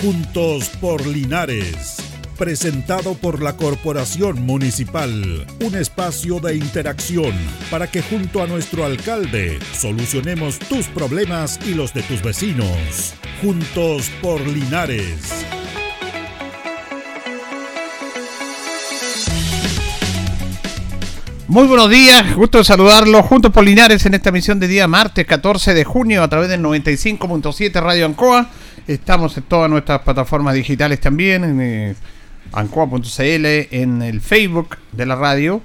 Juntos por Linares. Presentado por la Corporación Municipal. Un espacio de interacción para que junto a nuestro alcalde solucionemos tus problemas y los de tus vecinos. Juntos por Linares. Muy buenos días, gusto de saludarlos juntos por Linares en esta emisión de día martes 14 de junio a través del 95.7 Radio Ancoa. Estamos en todas nuestras plataformas digitales también, en eh, ancoa.cl, en el Facebook de la radio.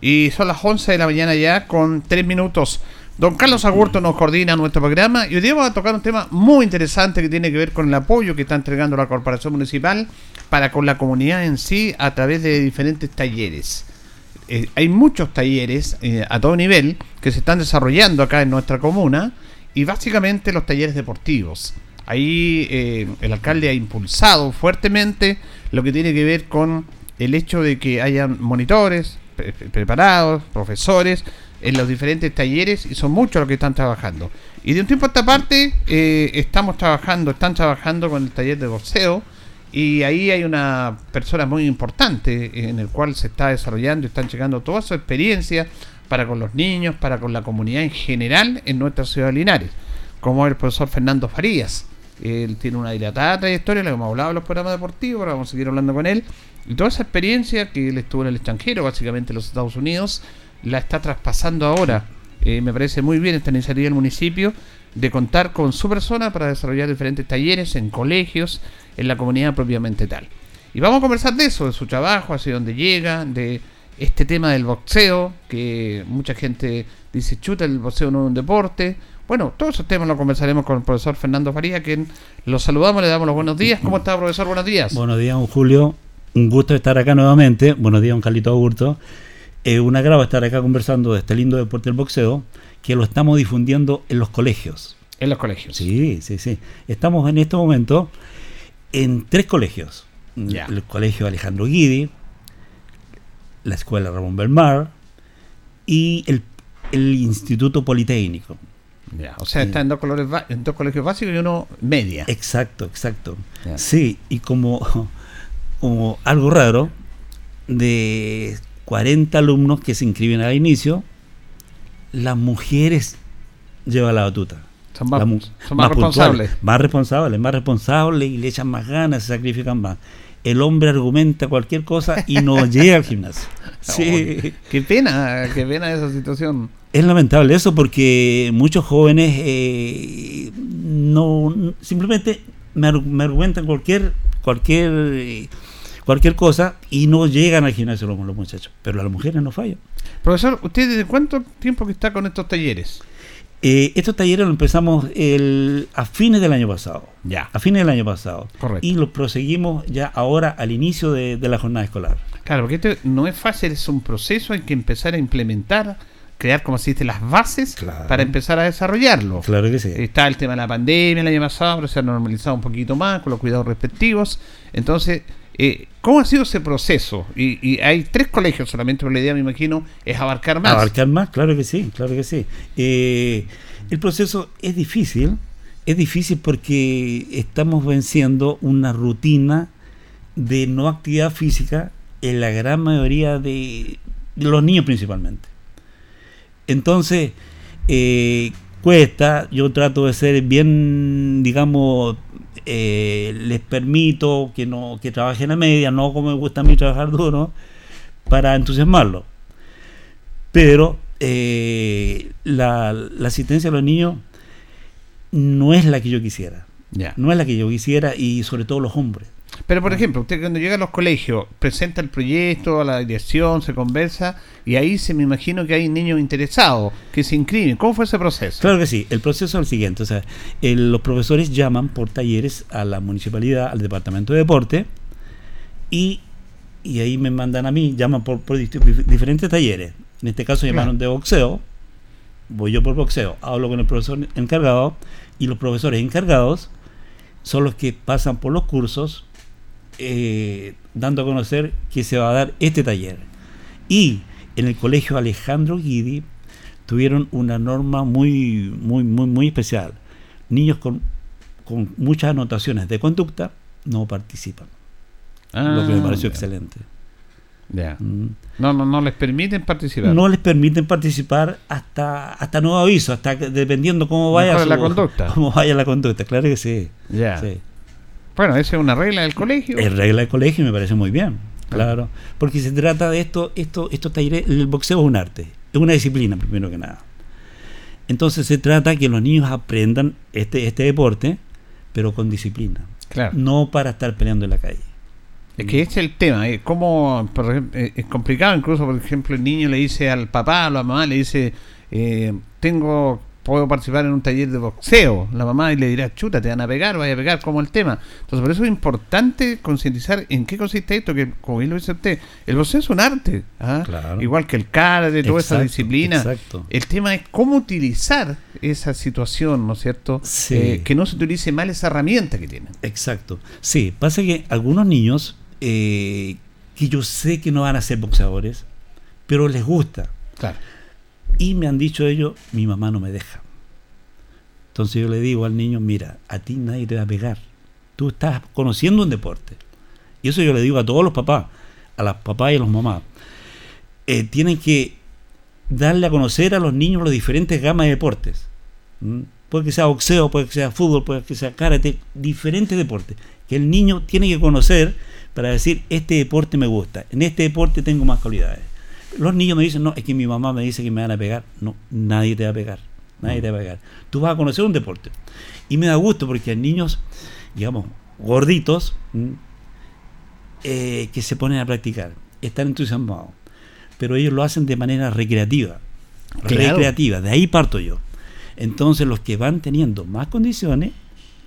Y son las 11 de la mañana ya con 3 minutos. Don Carlos Agurto nos coordina nuestro programa y hoy vamos a tocar un tema muy interesante que tiene que ver con el apoyo que está entregando la Corporación Municipal para con la comunidad en sí a través de diferentes talleres. Eh, hay muchos talleres eh, a todo nivel que se están desarrollando acá en nuestra comuna y básicamente los talleres deportivos. Ahí eh, el alcalde ha impulsado fuertemente lo que tiene que ver con el hecho de que hayan monitores preparados, profesores en los diferentes talleres y son muchos los que están trabajando. Y de un tiempo a esta parte estamos trabajando, están trabajando con el taller de boxeo y ahí hay una persona muy importante en el cual se está desarrollando y están llegando toda su experiencia para con los niños, para con la comunidad en general en nuestra ciudad de Linares, como el profesor Fernando Farías. Él tiene una dilatada trayectoria, le hemos hablado en los programas deportivos, ahora vamos a seguir hablando con él. Y toda esa experiencia que él estuvo en el extranjero, básicamente en los Estados Unidos, la está traspasando ahora. Eh, me parece muy bien esta iniciativa del municipio de contar con su persona para desarrollar diferentes talleres en colegios, en la comunidad propiamente tal. Y vamos a conversar de eso, de su trabajo, hacia dónde llega, de este tema del boxeo, que mucha gente dice, chuta, el boxeo no es un deporte. Bueno, todos esos temas los conversaremos con el profesor Fernando Faría, quien lo saludamos, le damos los buenos días. ¿Cómo está, profesor? Buenos días. Buenos días, Julio. Un gusto estar acá nuevamente. Buenos días, un Carlito Augusto. Es un agrado estar acá conversando de este lindo deporte del boxeo que lo estamos difundiendo en los colegios. En los colegios. Sí, sí, sí. Estamos en este momento en tres colegios. El colegio Alejandro Guidi, la escuela Ramón Belmar y el, Instituto Politécnico. O sea, está en dos, colores, en dos colegios básicos y uno media. Exacto, exacto. Sí, y como, como algo raro, de 40 alumnos que se inscriben al inicio, las mujeres llevan la batuta. Son más, responsables. Más responsables, más responsables y le echan más ganas, se sacrifican más. El hombre argumenta cualquier cosa y no llega al gimnasio. Sí. qué pena, qué pena esa situación. Es lamentable eso porque muchos jóvenes eh, no simplemente me, argumentan cualquier cualquier cualquier cosa y no llegan al gimnasio los, los muchachos. Pero las mujeres no fallan. Profesor, ¿usted desde cuánto tiempo que está con estos talleres? Eh, estos talleres los empezamos el, a fines del año pasado. Ya. A fines del año pasado. Correcto. Y los proseguimos ya ahora al inicio de, la jornada escolar. Claro, porque esto no es fácil, es un proceso, hay que empezar a implementar, crear, como se dice, las bases para empezar a desarrollarlo. Claro que sí. Está el tema de la pandemia el año pasado, pero se ha normalizado un poquito más con los cuidados respectivos. Entonces, eh, ¿Cómo ha sido ese proceso? Y, hay tres colegios solamente, pero la idea, me imagino, es abarcar más. Abarcar más, claro que sí, claro que sí. Eh, el proceso es difícil, es difícil porque estamos venciendo una rutina de no actividad física en la gran mayoría de, los niños principalmente. Entonces, eh, cuesta, yo trato de ser bien, digamos, eh, les permito que no que trabajen a media, no como me gusta a mí trabajar duro, para entusiasmarlo. Pero eh, la, asistencia a los niños no es la que yo quisiera. No es la que yo quisiera y sobre todo los hombres. Pero, por ejemplo, usted cuando llega a los colegios, presenta el proyecto a la dirección, se conversa, y ahí se me imagino que hay niños interesados que se inscriben. ¿Cómo fue ese proceso? Claro que sí. El proceso es el siguiente. O sea, los profesores llaman por talleres a la municipalidad, al departamento de deporte, y, ahí me mandan a mí, llaman por, diferentes talleres. En este caso llamaron de boxeo, voy yo por boxeo, hablo con el profesor encargado, y los profesores encargados son los que pasan por los cursos eh, dando a conocer que se va a dar este taller. Y en el colegio Alejandro Guidi tuvieron una norma muy, muy, muy, muy especial. Niños con, con muchas anotaciones de conducta, no participan. Ah, lo que me pareció ya. excelente. Ya. Mm. No, no, no les permiten participar. No les permiten participar hasta hasta nuevo aviso, hasta dependiendo cómo vaya su- la conducta. Cómo vaya la conducta, claro que sí. Ya. sí. Bueno, esa es una regla del colegio. Es regla de colegio y me parece muy bien, claro. Porque se trata de esto, esto, esto talleres, el boxeo es un arte, es una disciplina primero que nada. Entonces se trata que los niños aprendan este, este deporte, pero con disciplina, Claro. no para estar peleando en la calle. Es que ese es el tema. eh, cómo, por ejemplo, eh, es complicado incluso, por ejemplo, el niño le dice al papá, a la mamá, le dice, eh, tengo, puedo participar en un taller de boxeo. La mamá y le dirá, chuta, te van a pegar, vaya a pegar, como el tema. Entonces, por eso es importante concientizar en qué consiste esto, que como bien lo dice usted, el boxeo es un arte. ¿ah? Claro. Igual que el karate, toda esa disciplina. exacto. El tema es cómo utilizar esa situación, ¿no es cierto? Sí. Eh, que no se utilice mal esa herramienta que tienen. Exacto. Sí, pasa que algunos niños eh, que yo sé que no van a ser boxeadores, pero les gusta. Claro. Y me han dicho ellos, mi mamá no me deja. Entonces yo le digo al niño, mira, a ti nadie te va a pegar. Tú estás conociendo un deporte. Y eso yo le digo a todos los papás, a las papás y a los mamás. Eh, tienen que darle a conocer a los niños las diferentes gamas de deportes. ¿Mm? Puede que sea boxeo, puede que sea fútbol, puede que sea karate, diferentes deportes. Que el niño tiene que conocer para decir, este deporte me gusta, en este deporte tengo más cualidades. Los niños me dicen, no, es que mi mamá me dice que me van a pegar. No, nadie te va a pegar. Nadie te va a pegar. Tú vas a conocer un deporte. Y me da gusto porque hay niños, digamos, gorditos, eh, que se ponen a practicar. Están entusiasmados. Pero ellos lo hacen de manera recreativa. Claro. Recreativa. De ahí parto yo. Entonces los que van teniendo más condiciones,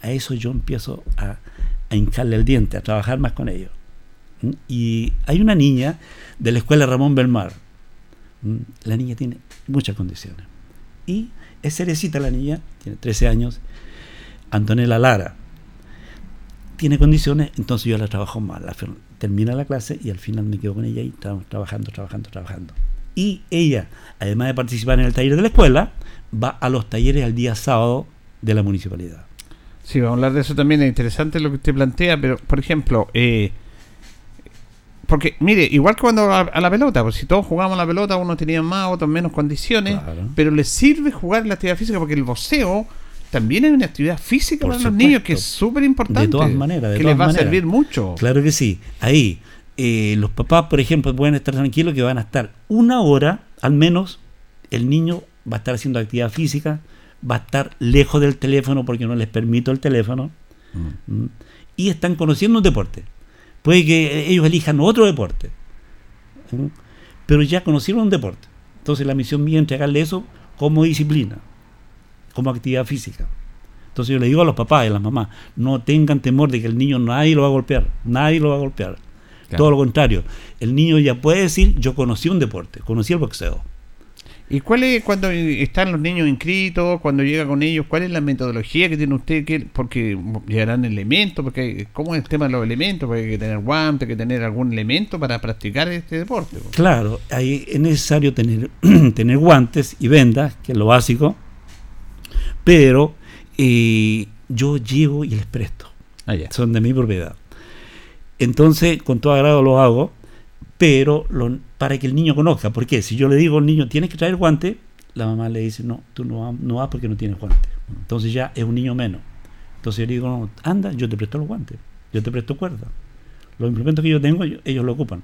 a eso yo empiezo a, a hincarle el diente, a trabajar más con ellos. ¿Mm? Y hay una niña de la escuela Ramón Belmar. ¿Mm? La niña tiene muchas condiciones. Y es cerecita la niña, tiene 13 años. Antonella Lara tiene condiciones, entonces yo la trabajo más. La, termina la clase y al final me quedo con ella y estamos trabajando, trabajando, trabajando. Y ella, además de participar en el taller de la escuela, va a los talleres al día sábado de la municipalidad. Sí, vamos a hablar de eso también. Es interesante lo que usted plantea, pero, por ejemplo, eh, porque, mire, igual que cuando a, a la pelota, pues si todos jugamos a la pelota, uno tenía más, otros menos condiciones, Claro. pero les sirve jugar la actividad física porque el boxeo también es una actividad física Por para los supuesto. niños que es súper importante. De todas maneras, de que todas les va maneras. a servir mucho. Claro que sí. Ahí, eh, los papás, por ejemplo, pueden estar tranquilos que van a estar una hora, al menos, el niño va a estar haciendo actividad física, va a estar lejos del teléfono porque no les permito el teléfono, ¿m? y están conociendo un deporte. Puede que ellos elijan otro deporte, pero ya conocieron un deporte. Entonces la misión mía es entregarle eso como disciplina, como actividad física. Entonces yo le digo a los papás y a las mamás, no tengan temor de que el niño nadie lo va a golpear, nadie lo va a golpear. Claro. Todo lo contrario, el niño ya puede decir, yo conocí un deporte, conocí el boxeo. ¿Y cuál es cuando están los niños inscritos, cuando llega con ellos, cuál es la metodología que tiene usted? ¿Qué- porque llegarán elementos, porque ¿cómo es el tema de los elementos? Porque hay que tener guantes, hay que tener algún elemento para practicar este deporte. po. Claro, ahí es necesario tener, tener guantes y vendas, que es lo básico, pero eh, yo llevo y les presto. Ah, son de mi propiedad. Entonces, con todo agrado lo hago, pero para que el niño conozca. Porque si yo le digo al niño, tienes que traer guante, la mamá le dice, no, tú no, va- no vas porque no tienes guante. Entonces ya es un niño menos. Entonces yo le digo, no, anda, yo te presto los guantes, yo te presto cuerda. Los implementos que yo tengo, ellos lo ocupan.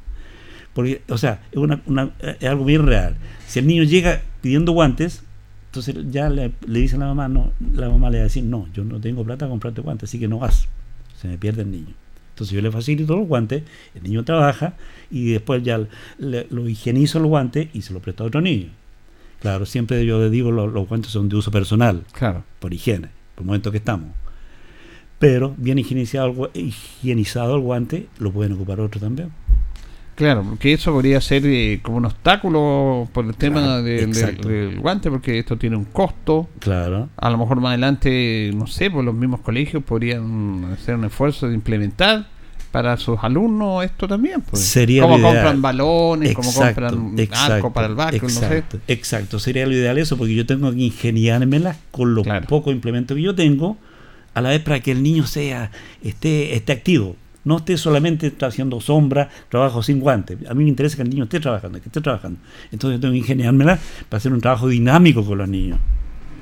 Porque, o sea, es, una- una- es algo bien real. Si el niño llega pidiendo guantes, entonces ya le, le dice a la mamá, no, la mamá le va a decir, no, yo no tengo plata para comprarte guantes, así que no vas. Se me pierde el niño. Entonces yo le facilito los guantes, el niño trabaja y después ya le- lo higienizo los guantes y se lo presto a otro niño. Claro, siempre yo le digo los, los guantes son de uso personal, Claro. por higiene, por el momento que estamos. Pero bien higienizado el, higienizado el guante, lo pueden ocupar otro también. Claro, porque eso podría ser eh, como un obstáculo por el tema Claro, del- guante, porque esto tiene un costo. Claro. A lo mejor más adelante, no sé, pues los mismos colegios podrían hacer un esfuerzo de implementar para sus alumnos esto también. Pues. Sería como compran balones, como compran exacto, arco para el básquet, no sé. exacto, Exacto, sería lo ideal eso, porque yo tengo que ingeniármelas con los Claro. pocos implementos que yo tengo, a la vez para que el niño sea, esté, esté activo. No esté solamente haciendo sombra, trabajo sin guantes. A mí me interesa que el niño esté trabajando, que esté trabajando. Entonces tengo que ingeniármela para hacer un trabajo dinámico con los niños.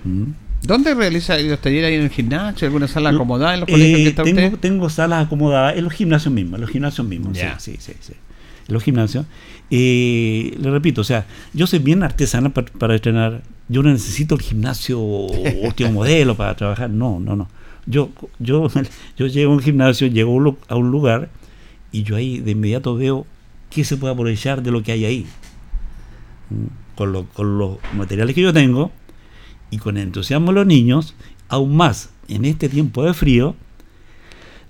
¿Mm? ¿Dónde realiza los talleres ahí en el gimnasio? ¿Alguna sala acomodada en los colegios que está tengo, usted? Tengo salas acomodadas en los gimnasios mismos, en los gimnasios mismos. Sí, sí, sí, sí. En los gimnasios. Eh, le repito, o sea, yo soy bien artesana para, para entrenar. Yo no necesito el gimnasio último modelo para trabajar. No, no, no. Yo, yo, yo llego a un gimnasio, llego a un lugar y yo ahí de inmediato veo qué se puede aprovechar de lo que hay ahí. Con, con los materiales que yo tengo y con el entusiasmo de los niños, aún más en este tiempo de frío,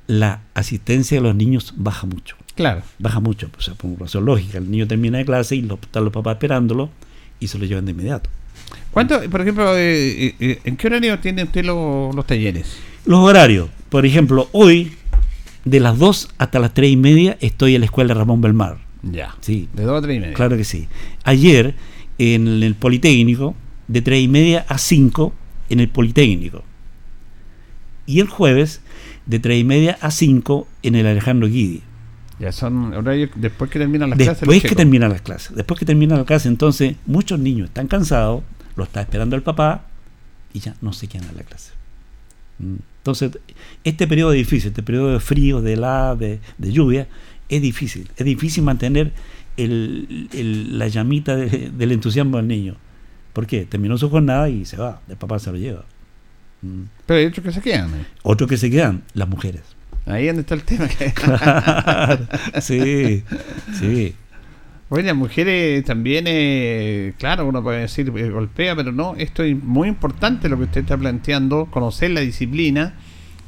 la asistencia de los niños baja mucho. Claro. Baja mucho, o sea, por razón lógica. El niño termina de clase y lo, están los papás esperándolo y se lo llevan de inmediato. ¿Cuánto, por ejemplo, eh, eh, en qué horario tiene usted los talleres? Los horarios. Por ejemplo, hoy, de las 2 hasta las 3 y media, estoy en la escuela Ramón Belmar. Ya. Sí. De 2 a 3 y media. Claro que sí. Ayer, en el Politécnico, de 3 y media a 5 en el Politécnico. Y el jueves, de 3 y media a 5 en el Alejandro Guidi. Ya son horarios después que terminan las después clases. Después que terminan las clases. Después que terminan las clases, entonces muchos niños están cansados, lo está esperando el papá y ya no se quedan en la clase. Entonces, este periodo es difícil, este periodo de frío, de helada, de, lluvia, es difícil. Es difícil mantener el, la llamita del entusiasmo del niño. ¿Por qué? Terminó su jornada y se va, el papá se lo lleva. Mm. Pero hay otros que se quedan. ¿eh? Otros que se quedan, las mujeres. Ahí donde está el tema. sí, sí. Bueno, las mujeres también, eh, claro, uno puede decir eh, golpea, pero no, esto es muy importante lo que usted está planteando, conocer la disciplina.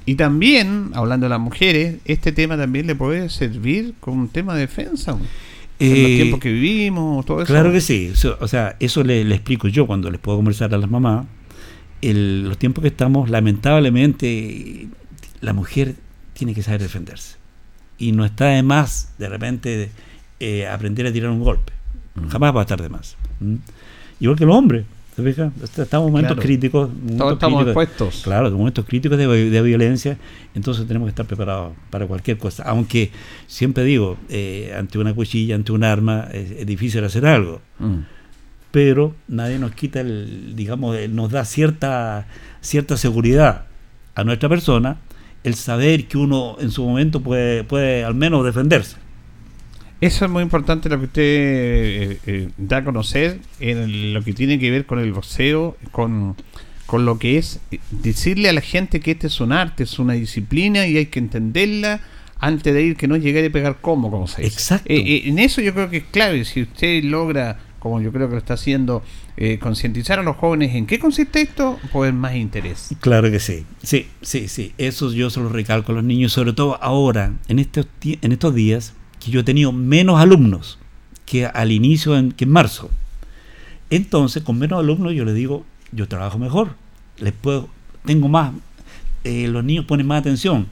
Y también, hablando de las mujeres, este tema también le puede servir como un tema de defensa. en los Eh, tiempos que vivimos, todo eso. Claro que sí. O sea, eso le, le explico yo cuando les puedo conversar a las mamás. El- los tiempos que estamos, lamentablemente, la mujer tiene que saber defenderse. Y no está de más, de repente, eh, aprender a tirar un golpe. Jamás va a estar de más. ¿Mm? Igual que los hombres. ¿se fija? Estamos en momentos Claro. críticos. Todos estamos críticos- expuestos. Claro, en momentos críticos de, de violencia, entonces tenemos que estar preparados para cualquier cosa. Aunque siempre digo, eh, ante una cuchilla, ante un arma, es, es difícil hacer algo. Mm. Pero nadie nos quita, el, digamos, el- nos da cierta, cierta seguridad a nuestra persona el saber que uno en su momento puede, puede al menos defenderse. Eso es muy importante lo que usted eh, eh, da a conocer en lo que tiene que ver con el boxeo, con, con lo que es eh, decirle a la gente que este es un arte, es una disciplina y hay que entenderla antes de ir, que no llegar y pegar como, como se dice. Exacto. Eh, en eso yo creo que es clave, si usted logra, como yo creo que lo está haciendo, eh, concientizar a los jóvenes en qué consiste esto, pues más interés. Claro que sí, sí, sí, sí. Eso yo se lo recalco a los niños, sobre todo ahora, en estos, en estos días, que yo he tenido menos alumnos que al inicio, en, que en marzo. Entonces, con menos alumnos, yo les digo, yo trabajo mejor, les puedo, tengo más, eh, los niños ponen más atención.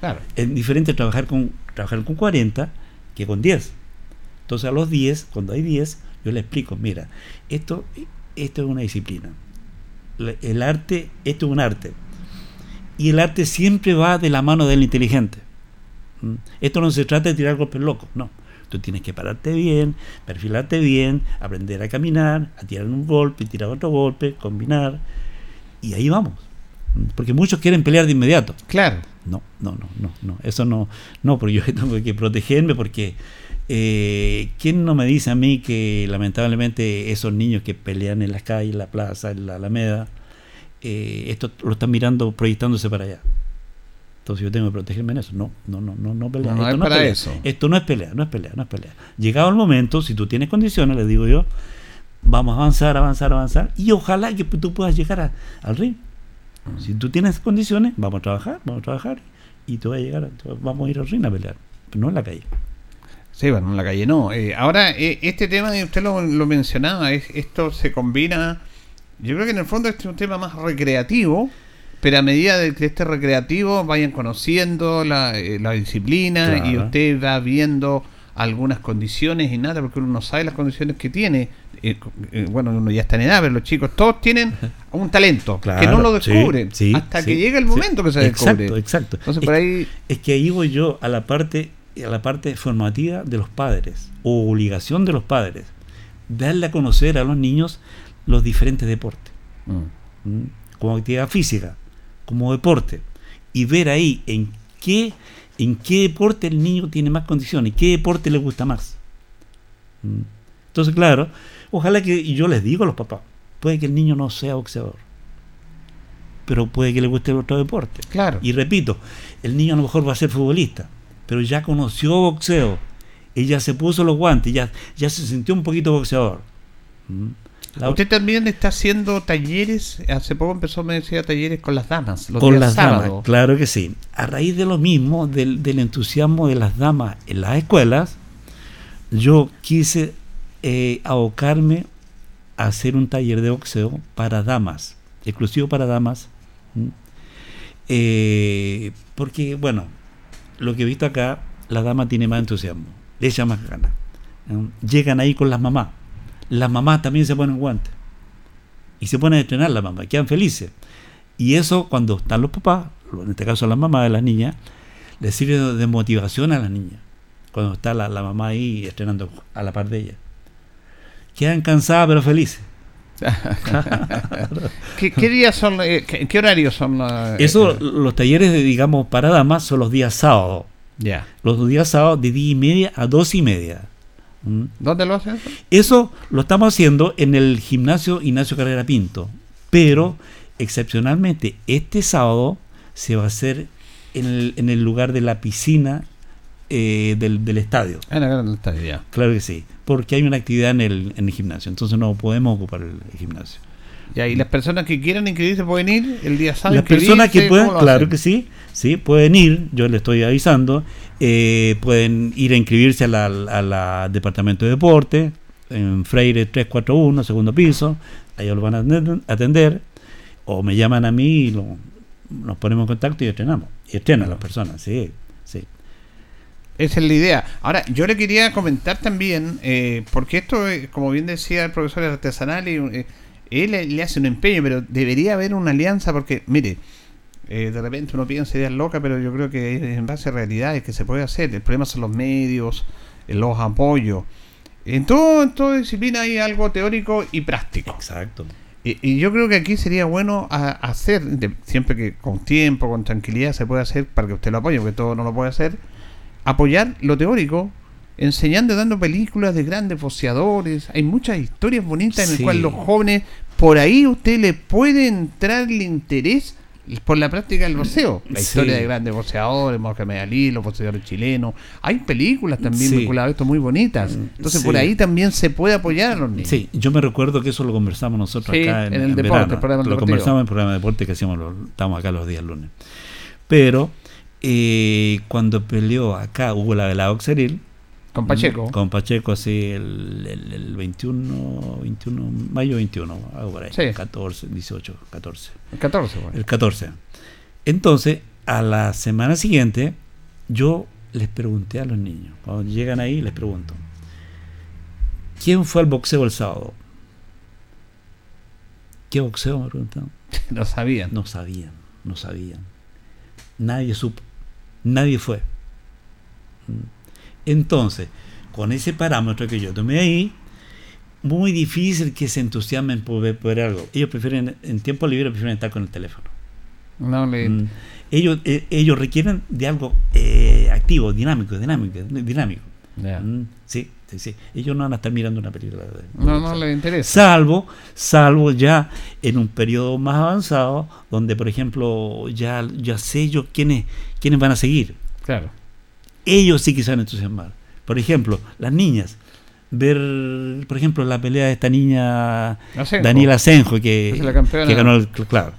Claro. Es diferente trabajar con, trabajar con 40 que con 10. Entonces, a los 10, cuando hay 10, yo les explico, mira, esto, esto es una disciplina. El arte, esto es un arte. Y el arte siempre va de la mano del inteligente. ¿Mm? Esto no se trata de tirar golpes locos, no. Tú tienes que pararte bien, perfilarte bien, aprender a caminar, a tirar un golpe, tirar otro golpe, combinar. Y ahí vamos. ¿Mm? Porque muchos quieren pelear de inmediato. Claro. No, no, no, no, no. Eso no, no, porque yo tengo que protegerme porque eh, ¿quién no me dice a mí que lamentablemente esos niños que pelean en las calles, en la plaza, en la Alameda, eh, esto lo están mirando proyectándose para allá? Entonces yo tengo que protegerme en eso. No, no, no, no, no pelea. No, no Esto es para pelea. eso. Esto no es pelea, no es pelea, no es pelea. Llegado el momento, si tú tienes condiciones, les digo yo, vamos a avanzar, avanzar, avanzar, y ojalá que tú puedas llegar a- al ring. Si tú tienes condiciones, vamos a trabajar, vamos a trabajar, y tú vas a llegar, vamos a ir al ring a pelear, pero no en la calle. Sí, bueno, en la calle no. Eh, ahora, eh, este tema, usted lo, lo mencionaba, es, esto se combina. Yo creo que en el fondo este es un tema más recreativo, pero a medida de que este recreativo vayan conociendo la, eh, la disciplina y usted va viendo algunas condiciones y nada, porque uno no sabe las condiciones que tiene. Eh, eh, bueno, uno ya está en edad, pero los chicos todos tienen un talento que no lo descubren hasta que llega el momento que se descubre. Exacto, exacto. Entonces, por ahí... es que ahí voy yo a la parte a la parte formativa de los padres o obligación de los padres darle a conocer a los niños los diferentes deportes mm. ¿Mm? como actividad física como deporte y ver ahí en qué en qué deporte el niño tiene más condiciones, qué deporte le gusta más. Mm. Entonces, claro, ojalá que, y yo les digo a los papás, puede que el niño no sea boxeador, pero puede que le guste otro deporte. Claro. Y repito, el niño a lo mejor va a ser futbolista, pero ya conoció boxeo, ella se puso los guantes, ya, ya se sintió un poquito boxeador. Mm. Usted también está haciendo talleres, hace poco empezó, me decía, talleres con las damas. con las damas, claro que sí. A raíz de lo mismo, del, entusiasmo de las damas en las escuelas, yo quise eh, abocarme a hacer un taller de boxeo para damas, exclusivo para damas. Eh, porque, bueno, lo que he visto acá, la dama tiene más entusiasmo, le echa más ganas. Llegan ahí con las mamás las mamás también se ponen guantes. Y se ponen a estrenar las mamás, quedan felices. Y eso cuando están los papás, en este caso las mamás de las niñas, les sirve de motivación a las niñas. Cuando está la, mamá ahí estrenando a la par de ella. Quedan cansadas pero felices. ¿Qué, días son, eh, qué, horarios son? Eh, eso, los talleres, de, digamos, para damas son los días sábados. Ya. Los días sábados de 10 y media a 2 y media. ¿Mm? ¿Dónde lo hacen? Eso lo estamos haciendo en el gimnasio Ignacio Carrera Pinto, pero excepcionalmente este sábado se va a hacer en el, en el lugar de la piscina eh, del, del, estadio. En el estadio, ya. Claro que sí, porque hay una actividad en el, en el gimnasio, entonces no podemos ocupar el, gimnasio. Ya, y las personas que quieran inscribirse pueden ir el día sábado. Las personas que puedan, claro que sí, sí, pueden ir, yo les estoy avisando, eh, pueden ir a inscribirse a la, Departamento de Deporte, en Freire 341, segundo piso, ahí lo van a atender, o me llaman a mí y nos ponemos en contacto y estrenamos. Y estrenan las personas, sí, sí. Esa es la idea. Ahora, yo le quería comentar también, eh, porque esto, como bien decía el profesor artesanal, y, eh, él le hace un empeño, pero debería haber una alianza porque, mire, eh, de repente uno piensa ideas locas, pero yo creo que en base a realidades que se puede hacer. El problema son los medios, eh, los apoyos. En todo, en toda disciplina hay algo teórico y práctico. Exacto. Y, yo creo que aquí sería bueno hacer, siempre que con tiempo, con tranquilidad se puede hacer para que usted lo apoye, porque todo no lo puede hacer, apoyar lo teórico, enseñando, dando películas de grandes boceadores. Hay muchas historias bonitas en las cuales los jóvenes, por ahí usted le puede entrar el interés por la práctica del boxeo. La historia de grandes boxeadores, Mohamed Ali, los boxeadores chilenos. Hay películas también vinculadas a esto muy bonitas. Mm, Entonces por ahí también se puede apoyar a los niños. Sí, yo me recuerdo que eso lo conversamos nosotros acá en, el deporte. lo conversamos en el programa de deporte que hacíamos, estamos acá los días lunes. Pero eh, cuando peleó acá, hubo la de la Oxeril, con Pacheco. Con Pacheco, sí, el, el, 21, 21, mayo 21, algo por ahí. Sí. 14, 18, 14. El 14, bueno. El 14. Entonces, a la semana siguiente, yo les pregunté a los niños, cuando llegan ahí, les pregunto, ¿quién fue al boxeo el sábado? ¿Qué boxeo? Me preguntaron. no sabían. No sabían, no sabían. Nadie supo. Nadie fue. Mm. Entonces, con ese parámetro que yo tomé ahí, muy difícil que se entusiasmen por ver, algo. Ellos prefieren, en tiempo libre, prefieren estar con el teléfono. No mm. ellos, eh, ellos requieren de algo eh, activo, dinámico, dinámico, dinámico. Mm, sí, sí, sí. Ellos no van a estar mirando una película. no, no les interesa. Salvo, salvo ya en un periodo más avanzado, donde, por ejemplo, ya, ya sé yo quiénes, quiénes van a seguir. Claro ellos sí que se van a entusiasmar. Por ejemplo, las niñas. Ver, por ejemplo, la pelea de esta niña Daniela Senjo, que, ganó el. Claro.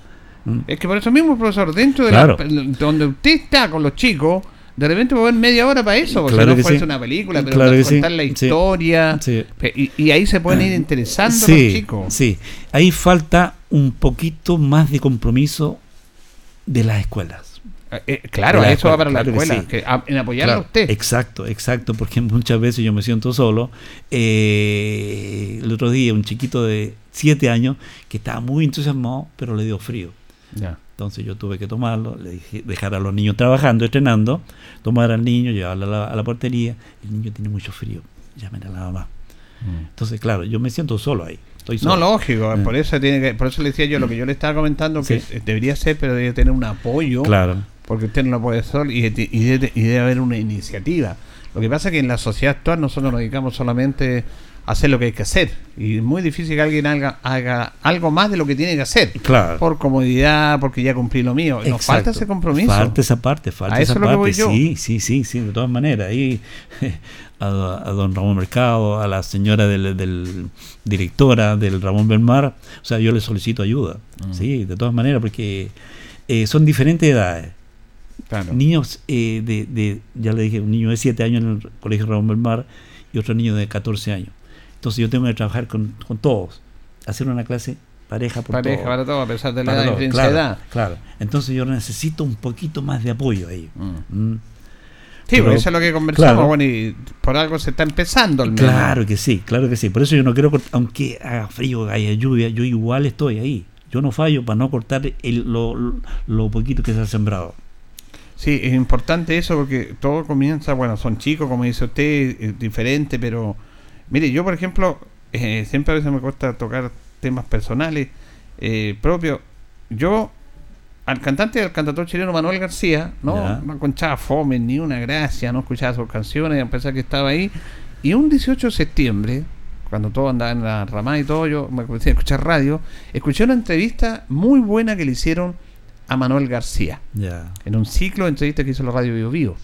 Es que por eso mismo, profesor, dentro de la, donde usted está con los chicos, de repente va a haber media hora para eso, porque claro no puede una película, pero para contar la historia. Y, ahí se pueden ir interesando los chicos. Sí, ahí falta un poquito más de compromiso de las escuelas Eh, claro, la eso va para la claro que escuela, sí. que a- en apoyarlo a Claro, usted. Exacto, exacto, porque muchas veces yo me siento solo. Eh, el otro día un chiquito de 7 años que estaba muy entusiasmado, pero le dio frío. Ya. Entonces yo tuve que tomarlo, le dije, dejar a los niños trabajando, entrenando, tomar al niño, llevarlo a la, a la portería. El niño tiene mucho frío, llamen a la mamá. Entonces, claro, yo me siento solo ahí. Estoy No, lógico, Eh. por eso tiene que, por eso le decía yo lo que yo le estaba comentando que Sí. debería ser, pero debe tener un apoyo, Claro, porque usted no lo puede solo y, de- y debe, y debe haber una iniciativa. Lo que pasa es que en la sociedad actual nosotros nos dedicamos solamente a hacer lo que hay que hacer y es muy difícil que alguien haga, haga algo más de lo que tiene que hacer. claro. Por comodidad, porque ya cumplí lo mío. Nos Exacto. falta ese compromiso. Falta esa parte, falta A eso esa parte. voy yo. Sí, sí, sí, sí, de todas maneras. Ahí a, a don Ramón Mercado, a la señora del, del- directora del Ramón Belmar, o sea, yo le solicito ayuda. Mm. Sí, de todas maneras, porque eh, son diferentes edades. Claro. Niños eh, de, de, ya le dije, un niño de 7 años en el colegio Ramón Belmar y otro niño de 14 años. Entonces yo tengo que trabajar con, con todos, hacer una clase pareja por Pareja todos. para todo, a pesar de la edad, claro, edad. claro. Entonces yo necesito un poquito más de apoyo ahí. Mm. Mm. Sí, Pero- porque eso es lo que conversamos, claro. bueno, y por algo se está empezando menos. Claro que sí, claro que sí. Por eso yo no quiero, aunque haga frío, haya lluvia, yo igual estoy ahí. Yo no fallo para no cortar el- lo- lo poquito que se ha sembrado. Sí, es importante eso porque todo comienza, bueno, son chicos, como dice usted, es diferente, pero mire, yo por ejemplo, eh, siempre a veces me cuesta tocar temas personales eh, propios. Yo, al cantante al cantautor chileno Manuel García, no, no encontraba fome ni una gracia, no escuchaba sus canciones, a pesar que estaba ahí. Y un 18 de septiembre, cuando todo andaba en la ramada y todo, yo me comencé a escuchar radio, escuché una entrevista muy buena que le hicieron a Manuel García en un ciclo de entrevistas que hizo la radio Bio Vivo.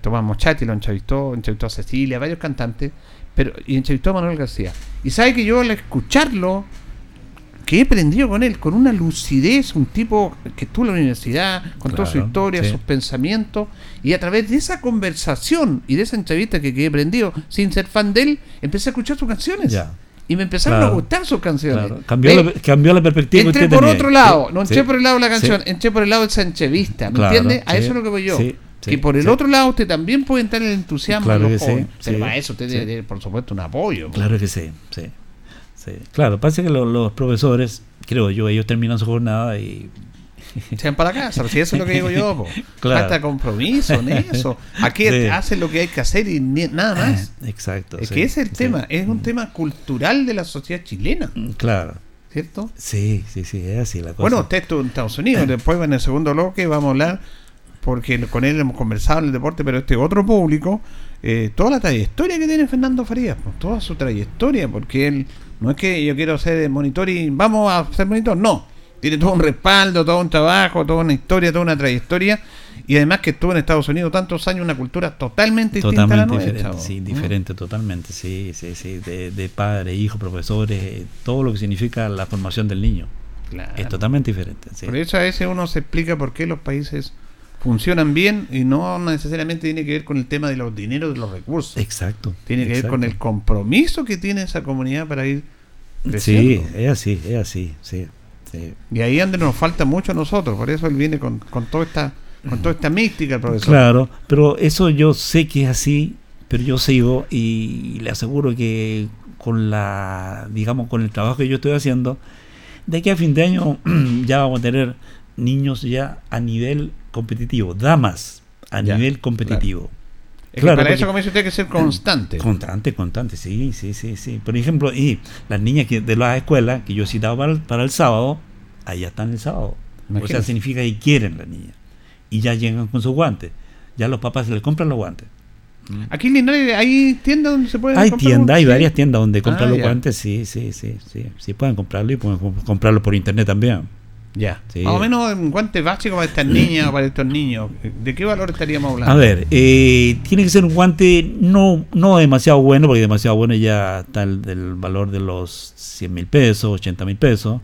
Tomás Mochati lo entrevistó, entrevistó a Cecilia, varios cantantes, pero y entrevistó a Manuel García. Y sabe que yo al escucharlo, que he aprendido con él, con una lucidez, un tipo que estuvo en la universidad, con toda su Claro, historia, sí. sus pensamientos, y a través de esa conversación y de esa entrevista que, que he aprendido, sin ser fan de él, empecé a escuchar sus canciones. Y me empezaron Claro, a gustar sus canciones. Claro. Cambió, la, cambió la perspectiva que entré usted por tenía. otro lado, no entré sí. por el lado de la canción, Sí. entré por el lado del sanchevista, ¿me Claro, entiende? A sí, eso es lo que voy yo. que por el otro lado usted también puede entrar en el entusiasmo de los que jóvenes. Pero para eso usted tener, por supuesto, un apoyo. Claro que sí, sí. sí. Claro, pasa que lo- los profesores, creo yo, ellos terminan su jornada y Sean para casa, si eso es lo que digo yo. po. Claro. Falta compromiso en eso. Aquí Sí. hacen lo que hay que hacer y ni- nada más. Exacto. Es sí, que ese es el sí. tema, es un Mm. tema cultural de la sociedad chilena, Claro. ¿cierto? Sí, sí, sí, es así la cosa. Bueno, usted estuvo en Estados Unidos, después en el segundo bloque vamos a hablar, porque con él hemos conversado en el deporte, pero este otro público, eh, toda la trayectoria que tiene Fernando Farías, pues, toda su trayectoria, porque él no es que yo quiero ser monitor y vamos a ser monitor, no, tiene todo un respaldo, todo un trabajo, toda una historia, toda una trayectoria, y además que estuvo en Estados Unidos tantos años, una cultura totalmente distinta a la Totalmente nuestra. diferente, sí, ¿Mm? diferente, totalmente, sí, sí, sí, de, de padre, hijo, profesores, eh, todo lo que significa la formación del niño. Claro. Es totalmente diferente, sí. Por eso a veces uno se explica por qué los países funcionan bien y no necesariamente tiene que ver con el tema de los dineros, de los recursos. Exacto. Tiene que ver con el compromiso que tiene esa comunidad para ir Sí, creciendo. es así, es así, sí. Sí. Y ahí donde nos falta mucho a nosotros. Por eso él viene con, con toda esta con toda esta mística, el profesor. Claro, pero eso yo sé que es así, pero yo sigo y le aseguro que con la, digamos, con el trabajo que yo estoy haciendo, de aquí a fin de año ya vamos a tener niños ya a nivel competitivo, damas a Ya, nivel competitivo. Es que Claro, para eso, como dice usted, hay que ser constante. Constante, constante, sí, sí, sí, sí. Por ejemplo, y las niñas que de las escuelas que yo citaba para el, para el sábado, allá están el sábado. O sea, significa que quieren las niñas. Y ya llegan con sus guantes. Ya los papás se les compran los guantes. Aquí en Linares hay tiendas donde se puede Hay comprar tiendas, hay varias tiendas donde compran Ah, los ya. guantes, sí, sí, sí, sí. Sí, pueden comprarlo y pueden comp- comprarlo por internet también. Ya. Sí. Más o menos un guante básico para estas niñas o para estos niños. ¿De qué valor estaríamos hablando? A ver, eh, tiene que ser un guante no, no demasiado bueno, porque demasiado bueno ya está el del valor de los 100 mil pesos, 80 mil pesos.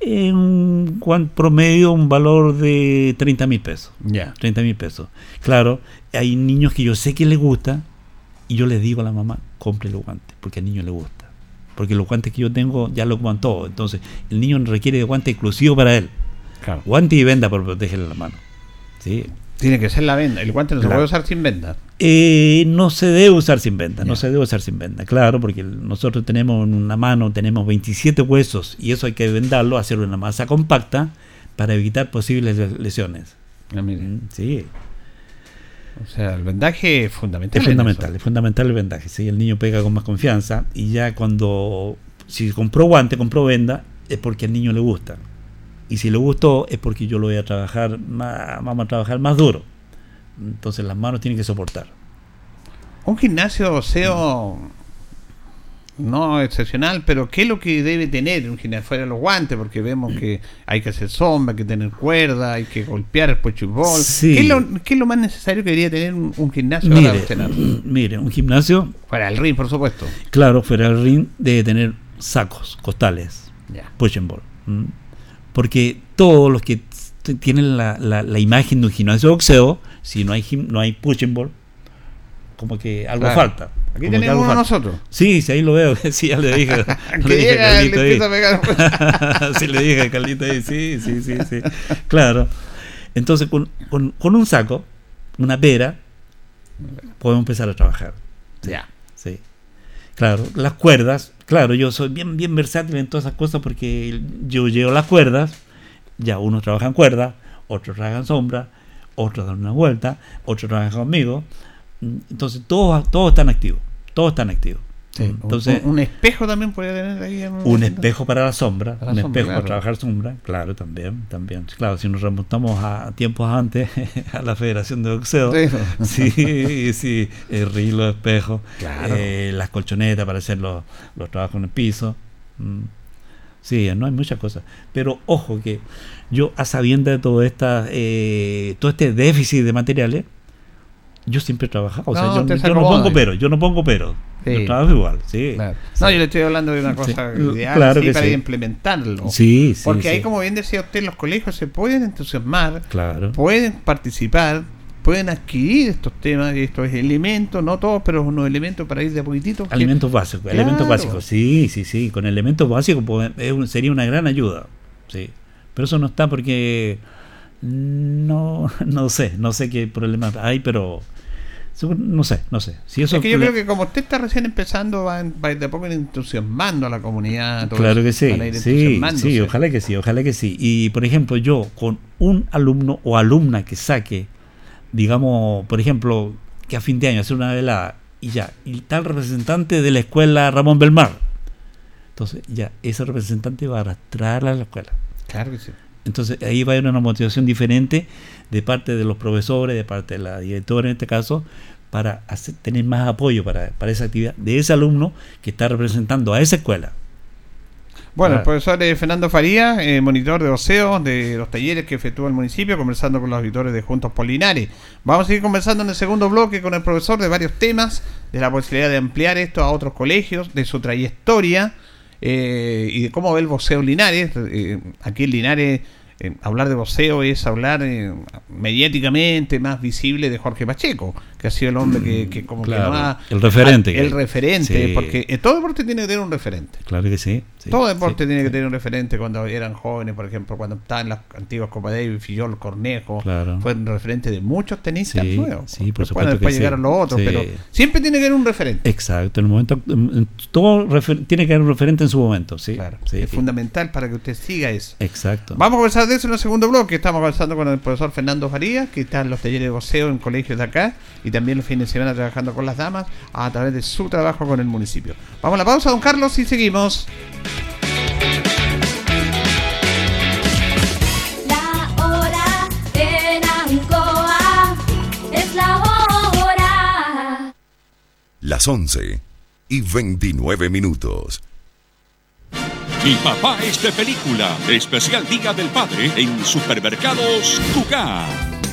Eh, un guante promedio, un valor de 30 mil pesos. Ya. 30 mil pesos. Claro, hay niños que yo sé que les gusta y yo les digo a la mamá, compre los guantes, porque al niño le gusta. Porque los guantes que yo tengo ya lo ocupan todo. Entonces, el niño requiere de guantes exclusivos para él. Claro. Guante y venda para protegerle la mano. Sí. Tiene que ser la venda. El guante no se puede usar sin venda. Eh, no se debe usar sin venda, no se debe usar sin venda, claro, porque nosotros tenemos en una mano, tenemos 27 huesos y eso hay que vendarlo, hacerlo en una masa compacta para evitar posibles le- lesiones. Ah. Mm, Sí, O sea, el vendaje es fundamental. es en fundamental, es fundamental el vendaje. Si el niño pega con más confianza y ya cuando, si compró guante, compró venda, es porque al niño le gusta. Y si le gustó, es porque yo lo voy a trabajar más, vamos a trabajar más duro. Entonces las manos tienen que soportar. Un gimnasio boxeo no excepcional, pero ¿qué es lo que debe tener un gimnasio fuera de los guantes? Porque vemos que hay que hacer sombra, hay que tener cuerda, hay que golpear el pochibol. Sí. ¿Qué, es lo, qué es lo más necesario que debería tener un, un gimnasio para Mire, entrenar? mire, un gimnasio Fuera del ring, por supuesto. Claro, fuera del ring debe tener sacos, costales, ball. ¿m? Porque todos los que tienen la, la- la imagen de un gimnasio de boxeo, si no hay no hay push and ball, como que algo Claro. falta. Aquí tenemos uno nosotros. Sí, sí, ahí lo veo. Sí, ya le dije. Que le dije llega y le Carlito ahí. a pegar. sí, le dije a Carlito ahí. Sí, sí, sí, sí. Claro. Entonces, con, con- con un saco, una pera, podemos empezar a trabajar. Ya. Sí. Claro, las cuerdas, claro, yo soy bien, bien versátil en todas esas cosas porque yo llevo las cuerdas, ya unos trabajan cuerda, otros trabajan sombra, otros dan una vuelta, otros trabajan conmigo. Entonces todos, todos están activos, todos están activos. Sí, Entonces, un, un espejo también puede tener ahí. en un espejo para la sombra, Para un sombra, espejo claro. para trabajar sombra, claro, también, también. Claro, si nos remontamos a tiempos antes, a la Federación de Boxeo, Sí. Sí, sí, el río, los espejos, Claro. eh, las colchonetas para hacer los, los trabajos en el piso. Mm. Sí, no hay muchas cosas. Pero ojo que yo, a sabiendas de todo, esta, eh, todo este déficit de materiales, yo siempre he trabajado. O sea, No, yo, no pongo pero, yo no pongo pero. Sí. Yo trabajo igual, sí. Claro. Sí. No, yo le estoy hablando de una cosa Sí, ideal claro que para implementarlo. Sí, sí. Porque ahí, como bien decía usted, los colegios se pueden entusiasmar, Claro. pueden participar, pueden adquirir estos temas y estos elementos, no todos, pero unos elementos para ir de a poquitito. Alimentos básicos, Claro. elementos básicos, sí, sí, sí, con elementos básicos pues, sería una gran ayuda, sí. Pero eso no está porque no, no sé, no sé qué problema hay, pero no sé, no sé. Si eso Es que yo creo que como usted está recién empezando, va, va de poco entusiasmando a la comunidad. todo Claro eso. que sí, sí, sí, ojalá que sí, ojalá que sí. Y por ejemplo, yo con un alumno o alumna que saque, digamos, por ejemplo, que a fin de año hacer una velada y ya, y tal representante de la escuela Ramón Belmar, entonces ya, ese representante va a arrastrar a la escuela. Claro que sí. Entonces ahí va a haber una motivación diferente de parte de los profesores, de parte de la directora en este caso, para hacer- tener más apoyo para, para esa actividad de ese alumno que está representando a esa escuela. Bueno, el Claro. profesor eh, Fernando Faría, eh, monitor de oceo de los talleres que efectúa el municipio, conversando con los auditores de Juntos Polinares. Vamos a seguir conversando en el segundo bloque con el profesor de varios temas, de la posibilidad de ampliar esto a otros colegios, de su trayectoria eh, y de cómo ve el voceo Linares. Eh, aquí en Linares, eh, hablar de voceo es hablar eh, mediáticamente más visible de Jorge Pacheco, que ha sido el hombre que, que como Claro, que no ha- el referente El referente, Sí. porque en todo deporte tiene que tener un referente. Claro que sí. sí, Todo deporte sí, tiene que tener un referente cuando eran jóvenes, por ejemplo, cuando estaban las antiguas Copa Davis, Fillol, Cornejo, Claro. fueron referentes de muchos tenistas Sí, nuevos. sí, por Después, supuesto después llegaron los otros, pero siempre tiene que haber un referente. Exacto, en el momento, en- en- todo refer- tiene que haber un referente en su momento, sí. Claro, es fundamental para que usted siga eso. Exacto. Vamos a conversar de eso en el segundo bloque. Estamos conversando con el profesor Fernando Farías, que está en los talleres de voceo en colegios de acá y también los fines de semana trabajando con las damas a través de su trabajo con el municipio. Vamos a la pausa, don Carlos, y seguimos. La hora en Ancoa es la hora. Las 11 y 29 minutos. Mi papá es de película. Especial Día del Padre en Supermercados Cuca.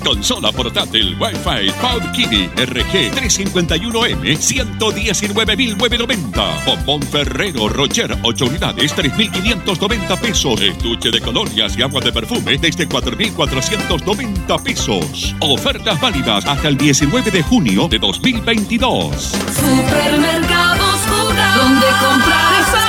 Consola portátil Wi-Fi Power Kiddy RG 351M 119.990. Bombón Ferrero Rocher 8 unidades 3.590 pesos. Estuche de colonias y agua de perfume desde 4.490 pesos. Ofertas válidas hasta el 19 de junio de 2022. Supermercados Juga, donde comprar.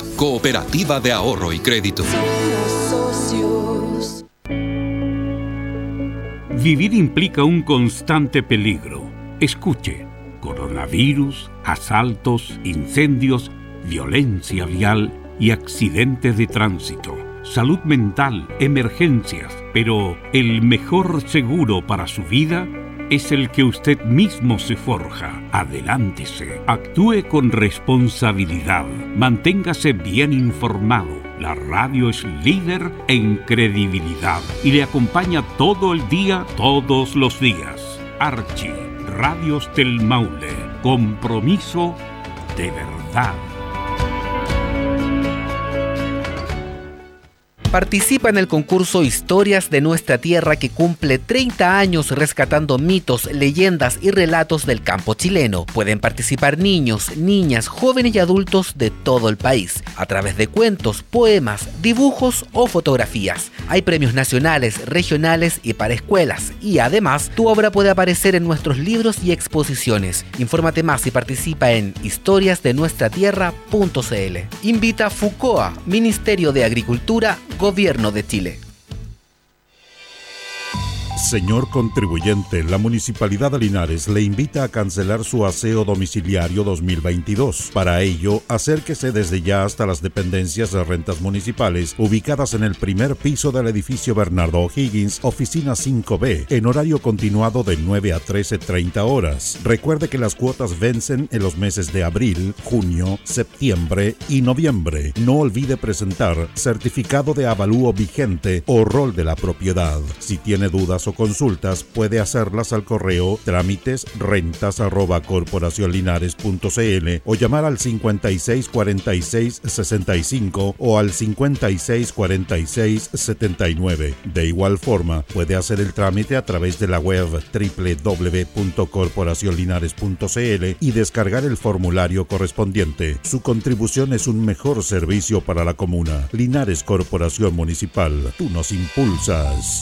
cooperativa de ahorro y crédito. Vivir implica un constante peligro. Escuche, coronavirus, asaltos, incendios, violencia vial y accidentes de tránsito, salud mental, emergencias. Pero el mejor seguro para su vida es el que usted mismo se forja. Adelántese, actúe con responsabilidad, manténgase bien informado. La radio es líder en credibilidad y le acompaña todo el día, todos los días. Archie, Radios del Maule, compromiso de verdad. Participa en el concurso Historias de nuestra tierra que cumple 30 años rescatando mitos, leyendas y relatos del campo chileno. Pueden participar niños, niñas, jóvenes y adultos de todo el país a través de cuentos, poemas, dibujos o fotografías. Hay premios nacionales, regionales y para escuelas y además tu obra puede aparecer en nuestros libros y exposiciones. Infórmate más y participa en historiasdenuestratierra.cl. Invita FUCOA, Ministerio de Agricultura, Gobierno de Chile. Señor contribuyente, la Municipalidad de Linares le invita a cancelar su aseo domiciliario 2022. Para ello, acérquese desde ya hasta las dependencias de rentas municipales ubicadas en el primer piso del edificio Bernardo O'Higgins, oficina 5B, en horario continuado de 9 a 13.30 horas. Recuerde que las cuotas vencen en los meses de abril, junio, septiembre y noviembre. No olvide presentar certificado de avalúo vigente o rol de la propiedad. Si tiene dudas consultas puede hacerlas al correo trámites rentas arroba corporacionlinares.cl o llamar al 56 46 65 o al 56 46 79. De igual forma, puede hacer el trámite a través de la web www.corporacionlinares.cl y descargar el formulario correspondiente. Su contribución es un mejor servicio para la comuna. Linares Corporación Municipal, tú nos impulsas.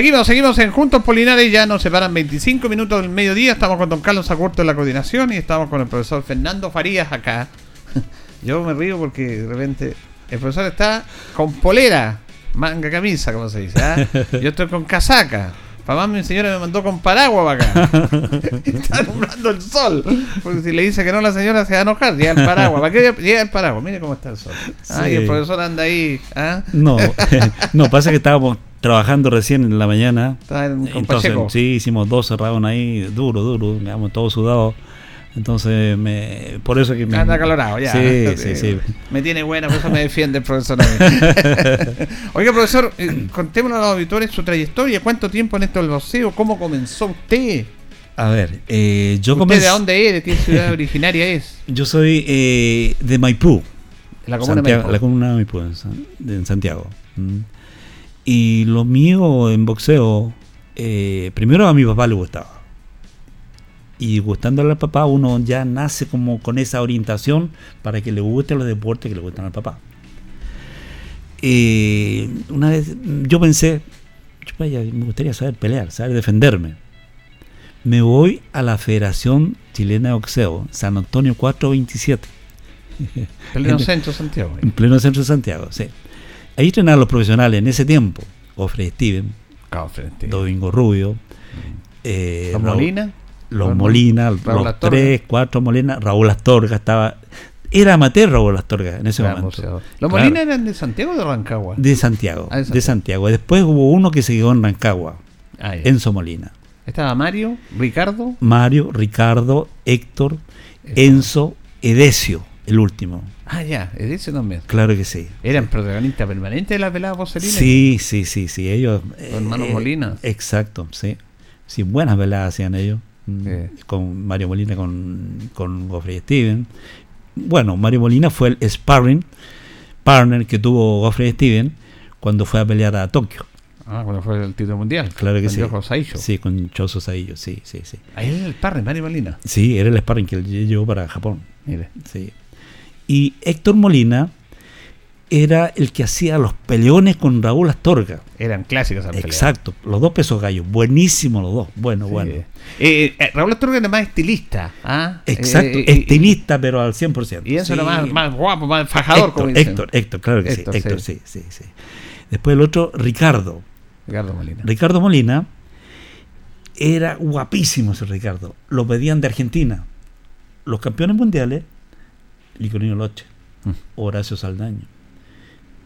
Seguimos, seguimos en Juntos Polinares, ya nos separan 25 minutos del mediodía, estamos con don Carlos Agurto en la coordinación y estamos con el profesor Fernando Farías acá. Yo me río porque de repente el profesor está con polera, manga camisa, como se dice. ¿ah? Yo estoy con casaca. Papá, mi señora me mandó con paraguas para acá. está alumbrando el sol. Porque si le dice que no, la señora se va a enojar. Llega el paraguas. ¿Para qué llega el paraguas? Mire cómo está el sol. Ah, Sí. y el profesor anda ahí. ¿ah? No, no, pasa que estábamos trabajando recién en la mañana. En- Entonces, sí, hicimos dos cerrados ahí, duro, duro, digamos, todos sudados. Entonces, me, por eso que me. Anda acalorado, ya. Sí, sí, sí. Me tiene buena, por eso me defiende el profesor. Oiga, profesor, eh, contémonos a los auditores su trayectoria. ¿Cuánto tiempo en esto del boxeo? ¿Cómo comenzó usted? A ver, eh, yo ¿Usted comencé. de dónde es? ¿De qué ciudad originaria es? Yo soy eh, de Maipú. La comuna de Santiago- Maipú. La comuna de Maipú, de- en Santiago. Mm. Y lo mío en boxeo, eh, primero a mi papá le gustaba. Y gustándole al papá, uno ya nace como con esa orientación para que le gusten los deportes que le gustan al papá. Eh, una vez yo pensé, "Chupa, vaya, me gustaría saber pelear, saber defenderme. Me voy a la Federación Chilena de Boxeo, San Antonio 427. Pleno centro, Santiago. En pleno centro de Santiago, sí. Ahí entrenaban los profesionales en ese tiempo. Ofre Steven, Domingo Rubio, eh, ¿Los Raúl- Molina? Los Raúl- Molina, Raúl los tres, cuatro Molina, Raúl Astorga estaba. Era amateur Raúl Astorga en ese Gran momento. boxeador. ¿Los Claro. Molina eran de Santiago o de Rancagua? De Santiago, Ah, de de Santiago. Después hubo uno que se quedó en Rancagua, Ah. Enzo Molina. Estaba Mario, Ricardo. Mario, Ricardo, Héctor, Enzo, Edesio, el último. Ah, ya, es ese también. Claro que sí. ¿Eran protagonistas permanentes de la pelada porcelina? Sí, sí, sí, sí. Ellos. Los hermanos eh, Molina. Exacto, sí. Sí, buenas veladas hacían ellos. Mm, Sí. Con Mario Molina, con, con Goffrey Steven. Bueno, Mario Molina fue el sparring partner que tuvo Goffrey Steven cuando fue a pelear a Tokio. Ah, cuando fue el título mundial. Claro que Con sí. Diogo Saillo. Sí, con Choso Saillo, sí, sí, sí. Ahí era el parre, Mario Molina. Sí, era el sparring que él llevó para Japón. Mire. Sí. Y Héctor Molina era el que hacía los peleones con Raúl Astorga. Eran clásicas esas peleas. Exacto, los dos pesos gallos, buenísimos los dos, bueno, Sí. bueno. Eh, eh, Raúl Astorga era más estilista. ¿ah? Exacto, Eh, eh, estilista, pero al 100%. Y eso Sí. era más, más guapo, más fajador, como Héctor, dicen. Héctor, Héctor, claro que Héctor, sí, Héctor, sí. sí, sí, sí. Después el otro, Ricardo. Ricardo Molina. Ricardo Molina era guapísimo ese Ricardo. Lo pedían de Argentina. Los campeones mundiales, Licorino Loche, Mm. Horacio Saldaño,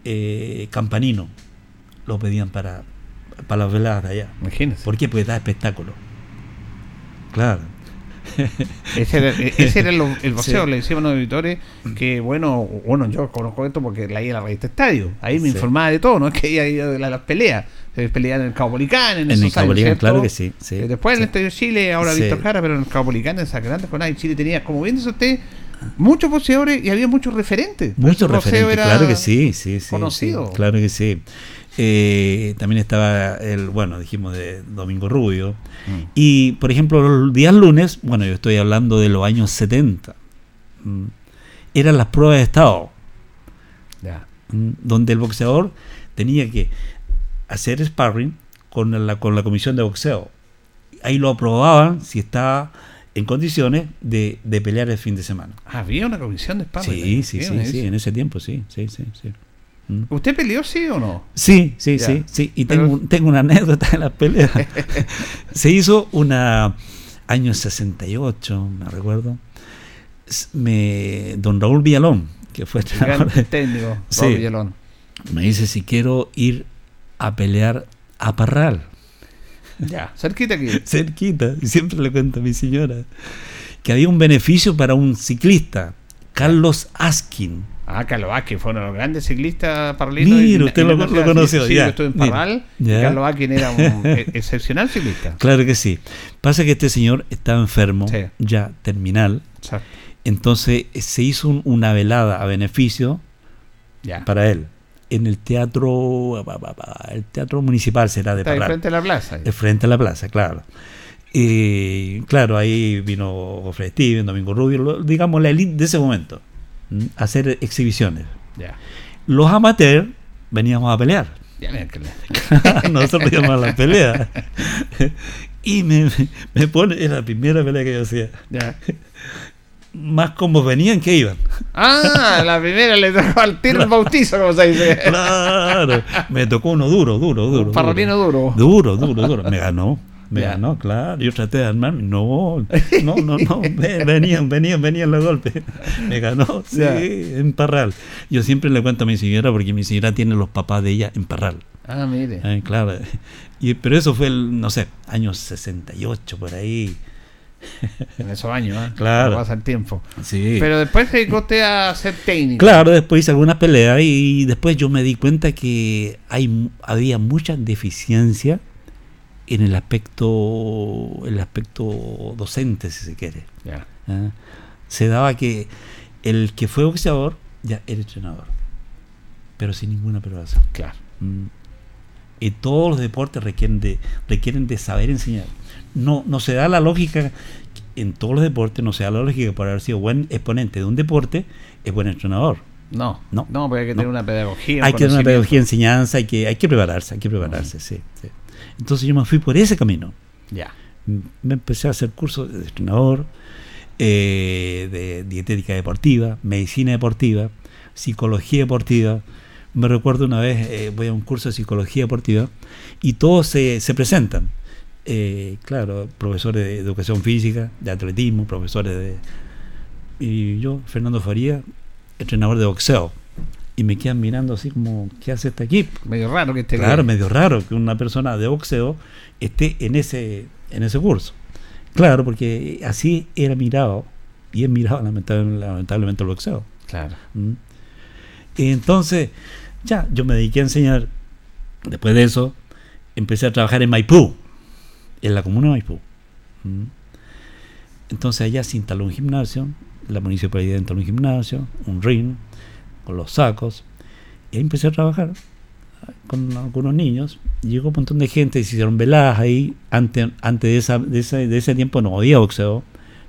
eh, Campanino, lo pedían para, para las veladas de allá. Imagínese. ¿Por qué? Porque da espectáculo. Claro. Ese era, e- ese era el boxeo, Sí. le decíamos a los editores que, bueno, bueno, yo conozco esto porque leí la revista Estadio. Ahí me Sí. informaba de todo, ¿no? Es que iba iba de la- las peleas. Se peleaban en el Caupolicán, en, En el Caupolicán, claro que sí, sí, Eh, Después en el. Estadio Chile, ahora. Víctor Jara, pero en el Caupolicán, en esas grandes con ahí Chile tenía, como bien dice usted, muchos boxeadores y había muchos referentes. Muchos referentes, era claro que sí, sí, sí. Conocido. sí, claro que sí. Eh, también estaba el, bueno, dijimos de Domingo Rubio. Mm. Y, por ejemplo, los días lunes, bueno, yo estoy hablando de los años 70, mm, eran las pruebas de estado, mm, donde el boxeador tenía que hacer sparring con la, con la comisión de boxeo. Ahí lo aprobaban si estaba en condiciones de, de pelear el fin de semana. Ah, Había una comisión de sparring. Sí, sí, Bien, sí, sí, dice. en ese tiempo, sí, sí, sí, sí. Mm. ¿Usted peleó sí o no? Sí, sí, Ya. sí, sí. Y Pero- tengo, tengo una anécdota de las peleas. Se hizo una año 68, me recuerdo. Me, don Raúl Villalón, que fue El gran técnico, Sí. Raúl Villalón. me dice si quiero ir a pelear a Parral, Ya, cerquita aquí. cerquita. Y siempre le cuento a mi señora que había un beneficio para un ciclista, Carlos Askin. Ah, Carlos Vázquez fue uno de los grandes ciclistas paralinos. Mira, y- usted y lo- lo conoció, Sí, ya, yo estuve en mira, Parral. y ya. Carlos Vázquez era un eh, excepcional ciclista. Claro que sí. Pasa que este señor estaba enfermo, Sí. ya terminal. Exacto. Entonces eh, se hizo un- una velada a beneficio Ya. para él en el teatro, el teatro municipal será de Está Parral, frente a la plaza. de frente a la plaza, claro. Y claro, ahí vino Gofre Steven, Domingo Rubio, digamos la elite de ese momento, hacer exhibiciones. Los amateurs veníamos a pelear. Nosotros íbamos a la pelea. y me, me pone, era la primera pelea que yo hacía. Más como venían que iban. Ah, la primera le tocó al tiro el bautizo, como se dice. Claro, me tocó uno duro, duro, duro. Un parralino duro. Duro, duro, duro. Me ganó. Me ganó, claro. Yo traté de armarme. No, no, no, no. Ve- Venían, venían, venían los golpes. Me ganó, sí, en Parral. Yo siempre le cuento a mi señora porque mi señora tiene los papás de ella en Parral. Ah, mire. Eh, claro. Y, pero eso fue el, no sé, años 68 por ahí. En esos años, ¿eh? Claro. Pasa el tiempo. Sí. Pero después se dedicó usted a ser técnico. Claro, después hice algunas peleas y después yo me di cuenta que hay había mucha deficiencia en el aspecto el aspecto docente, si se quiere. ¿ah? Se daba que el que fue boxeador ya era entrenador, pero sin ninguna aprobación. Claro. Mm. Y todos los deportes requieren de, requieren de saber enseñar. No, no se da la lógica, en todos los deportes no se da la lógica por haber sido buen exponente de un deporte es buen entrenador. No, No. no, porque hay que No. tener una pedagogía. un Hay que tener una pedagogía de enseñanza, hay que, hay que prepararse, hay que prepararse, sí, sí. Entonces yo me fui por ese camino. Ya. Me empecé a hacer cursos de entrenador, eh, de dietética deportiva, medicina deportiva, psicología deportiva. Me recuerdo una vez, eh, voy a un curso de psicología deportiva y todos se, se presentan. Eh, claro, profesores de educación física, de atletismo, profesores de, y yo, Fernando Faría, entrenador de boxeo. Y me quedan mirando así como, ¿qué hace este aquí? Medio raro que esté Claro, medio raro que una persona de boxeo esté en ese, en ese curso. Claro, porque así era mirado, y es mirado lamentable- lamentablemente el boxeo. Claro. ¿Mm? Y entonces, ya, yo me dediqué a enseñar. Después de eso, empecé a trabajar en Maipú, en la comuna de Maipú. ¿Mm? Entonces allá se instaló un gimnasio, la municipalidad instaló un gimnasio, un ring, con los sacos, y ahí empecé a trabajar con algunos niños. Llegó un montón de gente, se hicieron veladas ahí. Antes, antes de, esa, de, ese, de ese tiempo no había boxeo.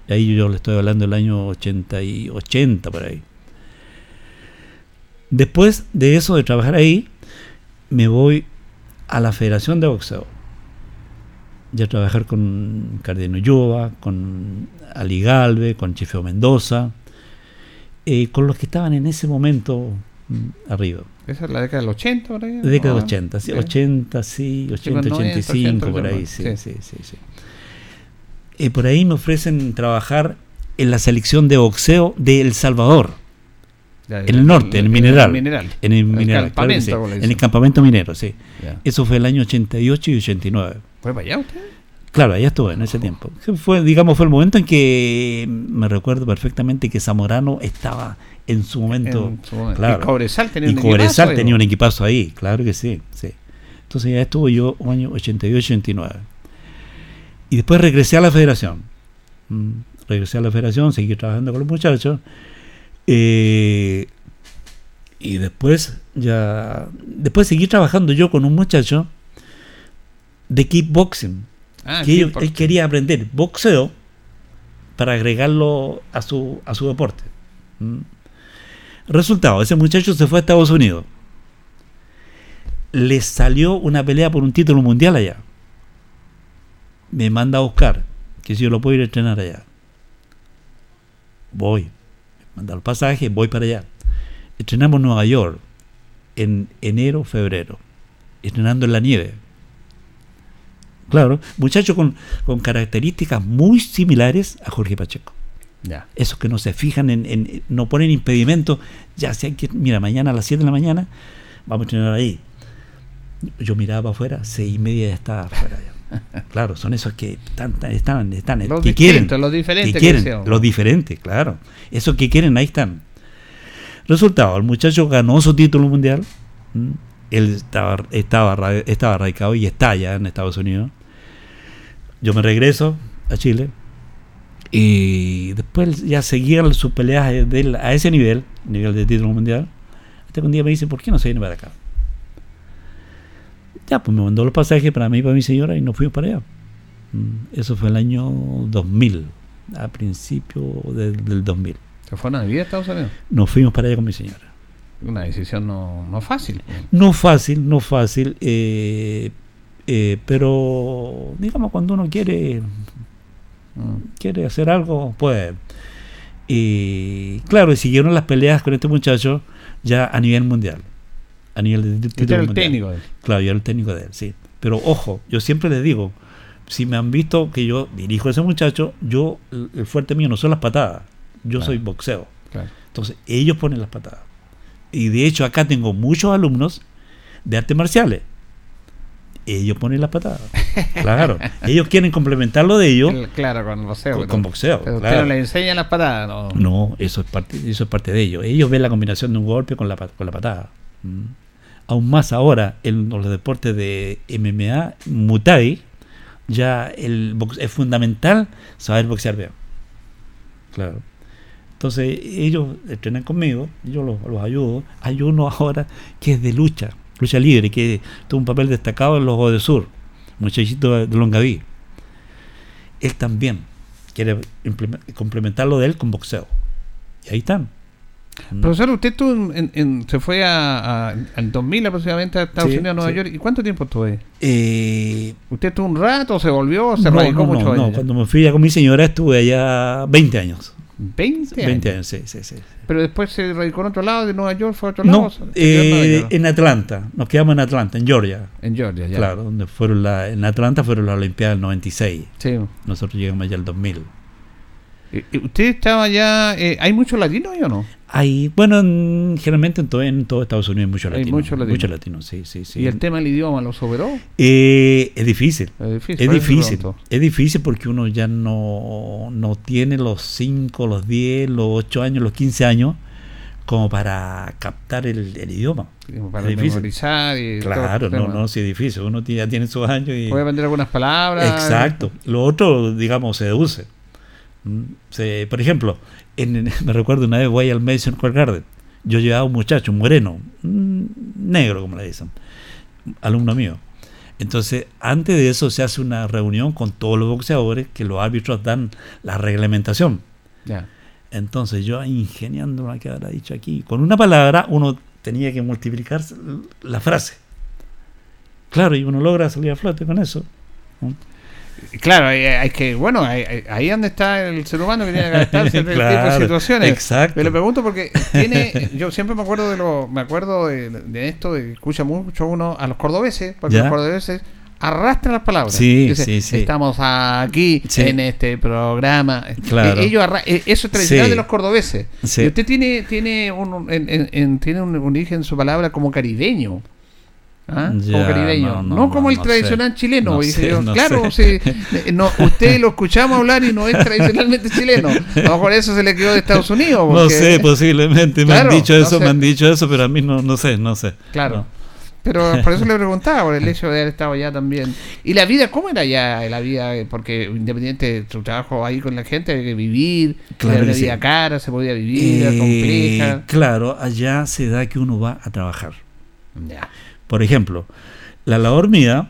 Ahí yo le estoy hablando del año 80 y 80 por ahí. Después de eso, de trabajar ahí, me voy a la Federación de Boxeo. Ya a trabajar con Cardeno Ulloa, con Ali Galve, con Chifeo Mendoza, eh, con los que estaban en ese momento mm, arriba. Esa es la década del 80, por ahí. De década del 80, sí, Sí. 80, sí, 80, 90, 85, por 80, ahí, sí, sí, sí. sí. Eh, por ahí me ofrecen trabajar en la selección de boxeo de El Salvador, Ya, en el norte, en el mineral. mineral. En el El mineral, claro sí. En el campamento minero, sí. Ya. Eso fue el año 88 y 89. ¿Fue para allá usted? Claro, allá estuve en ese tiempo. Fue, digamos, fue el momento en que me recuerdo perfectamente que Zamorano estaba en su momento. En su momento. Claro. Y Cobresal tenía Y un Cobresal equipazo ahí, tenía un equipazo ahí, claro que sí, sí. Entonces ya estuve yo año 88-89. Y después regresé a la federación. Mm, regresé a la federación, seguí trabajando con los muchachos. Eh, y después ya. Después seguí trabajando yo con un muchacho de kickboxing. Ah, que él quería aprender boxeo para agregarlo a su, a su deporte. Mm. Resultado, ese muchacho se fue a Estados Unidos. Le salió una pelea por un título mundial allá. Me manda a buscar, que si yo lo puedo ir a entrenar allá. Voy. Me manda el pasaje, voy para allá. Entrenamos en Nueva York en enero, febrero. Entrenando en la nieve. Claro, muchacho con, con características muy similares a Jorge Pacheco. Ya. Esos que no se fijan en, en- no ponen impedimento, ya sea que, mira, mañana a las 7 de la mañana vamos a entrenar ahí. Yo miraba para afuera, seis y media ya estaba afuera. Claro, son esos que están, están, están, Los que quieren, los diferentes que que quieren, los diferentes, claro. Esos que quieren, ahí están. Resultado, el muchacho ganó su título mundial. ¿m? Él estaba, estaba, estaba radicado y está allá en Estados Unidos. Yo me regreso a Chile. Y después ya seguían sus peleas de él a ese nivel, nivel de título mundial. Hasta que un día me dice, ¿por qué no se viene para acá? Ya, pues me mandó los pasajes para mí y para mi señora y nos fuimos para allá. Mm, Eso fue el año 2000, a principio de- del 2000. ¿Se fueron a vivir a Estados Unidos? Nos fuimos para allá con mi señora. Una decisión no, no fácil. No fácil, no fácil, eh, eh, pero digamos cuando uno quiere quiere hacer algo, puede. Y claro, y siguieron las peleas con este muchacho ya a nivel mundial. A nivel de título era el mundial. técnico de él. Claro, yo era el técnico de él, sí. Pero ojo, yo siempre les digo, si me han visto que yo dirijo a ese muchacho, yo, el el fuerte mío no son las patadas, yo Claro. soy boxeo. Claro. Entonces, ellos ponen las patadas. Y de hecho, acá tengo muchos alumnos de artes marciales. Ellos ponen las patadas. Claro. ellos quieren complementar lo de ellos El- claro, con boxeo. con, con boxeo. Pero claro. no le enseña las patadas, ¿no? No, eso es parte, eso es parte de ellos. Ellos ven la combinación de un golpe con la, con la patada. Mm. Aún más ahora en los deportes de MMA, Muay, ya el box- es fundamental saber boxear bien. Claro. Entonces ellos entrenan conmigo, yo los, los ayudo. Hay uno ahora que es de lucha, lucha libre, que tuvo un papel destacado en los Juegos de Sur, muchachito de Longaví. Él también quiere complementar lo de él con boxeo. Y ahí están. Profesor, usted estuvo en, en- en- se fue a, a, en 2000 aproximadamente a Estados Sí, Unidos, a Nueva sí. York. ¿Y cuánto tiempo estuvo ahí? Eh, ¿Usted estuvo un rato, se volvió, se no, radicó no, mucho no, no, cuando me fui allá con mi señora estuve allá 20 años. 20 años. 20 años, sí, sí, sí. Pero después se radicó en otro lado, de Nueva York fue a otro lado. No, ¿o se quedó en Nueva eh, en Atlanta, nos quedamos en Atlanta, en Georgia. En Georgia, ya. Claro, donde fueron la, en Atlanta fueron las Olimpiadas del 96. Sí. Nosotros llegamos allá el 2000. Eh, eh, ¿Usted estaba ya... eh, ¿Hay muchos latinos ahí o no? Hay, bueno, en- generalmente en todo, en todo Estados Unidos hay muchos Hay latinos. muchos latinos. Muchos latinos, sí, sí, sí. ¿Y el tema del idioma lo superó? Eh, es difícil. Es difícil. Es difícil. Es difícil porque uno ya no, no tiene los 5, los 10, los 8 años, los 15 años como para captar el, el idioma. Para Es memorizar y todo Claro, no, no, sí es difícil. Uno ya tiene sus años y... Puede aprender algunas palabras. Exacto. Lo otro, digamos, se deduce. Se- por ejemplo, en, me recuerdo una vez voy al Madison Square Garden. Yo llevaba un muchacho, un moreno, un negro, como le dicen, alumno mío. Entonces, antes de eso se hace una reunión con todos los boxeadores que los árbitros dan la reglamentación. Ya. Entonces yo ingeniando lo que habrá dicho aquí, con una palabra uno tenía que multiplicar la frase. Claro, y uno logra salir a flote con eso. ¿no? Claro, hay, hay que, bueno, ahí, donde está el ser humano que tiene que adaptarse a este tipo de Claro, situaciones. exacto. Me lo pregunto porque tiene, yo siempre me acuerdo de lo, me acuerdo de, de esto, de escucha mucho uno a los cordobeses, porque Ya. los cordobeses arrastran las palabras. Sí, Dice, sí, sí. Estamos aquí en este programa. Claro. Eh, ellos eh, eso es tradicional de los cordobeses. Sí. Y usted tiene, tiene un, en- en- en- tiene un, un origen en su palabra como caribeño. ¿Ah? como caribeño, no, no, no, como el no tradicional sé. chileno. No sé, yo. no claro, sí, eh, no, usted lo escuchamos hablar y no es tradicionalmente chileno. A lo mejor eso se le quedó de Estados Unidos. No sé, posiblemente Claro, me han dicho no eso, sé. me han dicho eso, pero a mí no, no sé, no sé. Claro. No. Pero por eso le preguntaba, por el hecho de haber estado allá también. ¿Y la vida, cómo era ya la vida? Porque independiente de su trabajo ahí con la gente, que vivir, Claro era una vida sí. cara, se podía vivir, era Eh, compleja. claro, allá se da que uno va a trabajar. Ya. Por ejemplo, la labor mía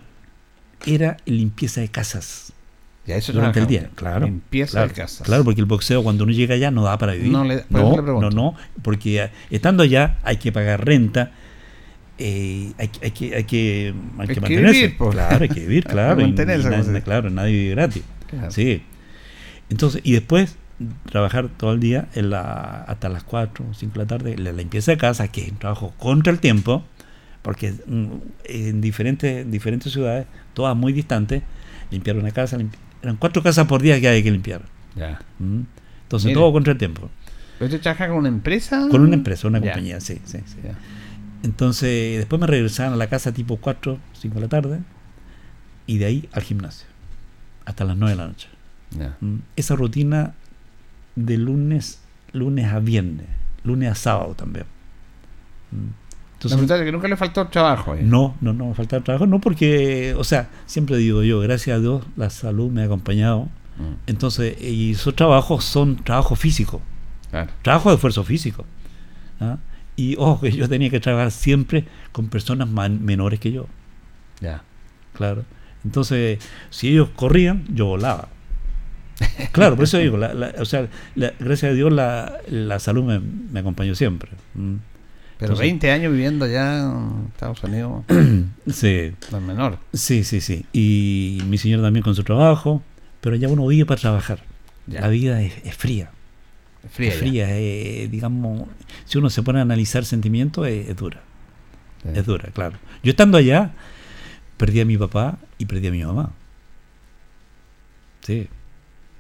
era limpieza de casas. Ya, eso durante el día, claro. Limpieza claro, de casas. Claro, porque el boxeo cuando uno llega allá no da para vivir. No le- no, le no, no, porque estando allá hay que pagar renta, eh, hay, que- hay que, hay que, hay que mantenerse. vivir, pues. Claro, hay que vivir, Hay que claro. y- mantenerse, y nadie- dice. claro, nadie vive gratis. Claro. Sí. Entonces, y después trabajar todo el día en la, hasta las 4 o 5 de la tarde, la limpieza de casa, que es un trabajo contra el tiempo, porque mm, en diferentes, diferentes ciudades, todas muy distantes, limpiar una casa, limpi- eran cuatro casas por día que hay que limpiar. Ya. Mm. Entonces, todo contra el tiempo. ¿Pero ¿Usted trabaja con una empresa? Con una empresa, una Ya. compañía, sí, sí, sí. Entonces, después me regresaban a la casa tipo 4, 5 de la tarde, y de ahí al gimnasio, hasta las 9 de la noche. Ya. Mm, Esa rutina de lunes, lunes a viernes, lunes a sábado también. Mm. La verdad es que nunca le faltó trabajo. eh. No, no, no me falta trabajo, no porque, o sea, siempre digo yo, gracias a Dios la salud me ha acompañado. Mm. Entonces, y esos trabajos son trabajos físicos, Claro. trabajo de esfuerzo físico. ¿ah? Y ojo, que yo tenía que trabajar siempre con personas man- menores que yo, Ya. claro. Entonces, si ellos corrían, yo volaba. Claro, por eso digo, la- la- o sea, la- gracias a Dios la, la salud me, me acompañó siempre. Mm. Pero Entonces- 20 años viviendo allá en Estados Unidos, Sí, no es menor. Sí, sí, sí. Y mi señor también con su trabajo, pero ya uno vive para trabajar. Ya. La vida es, es fría. Fría. es ya. fría, eh, digamos, si uno se pone a analizar sentimientos, es, es dura. Sí. Es dura, claro. Yo estando allá, perdí a mi papá y perdí a mi mamá. Sí.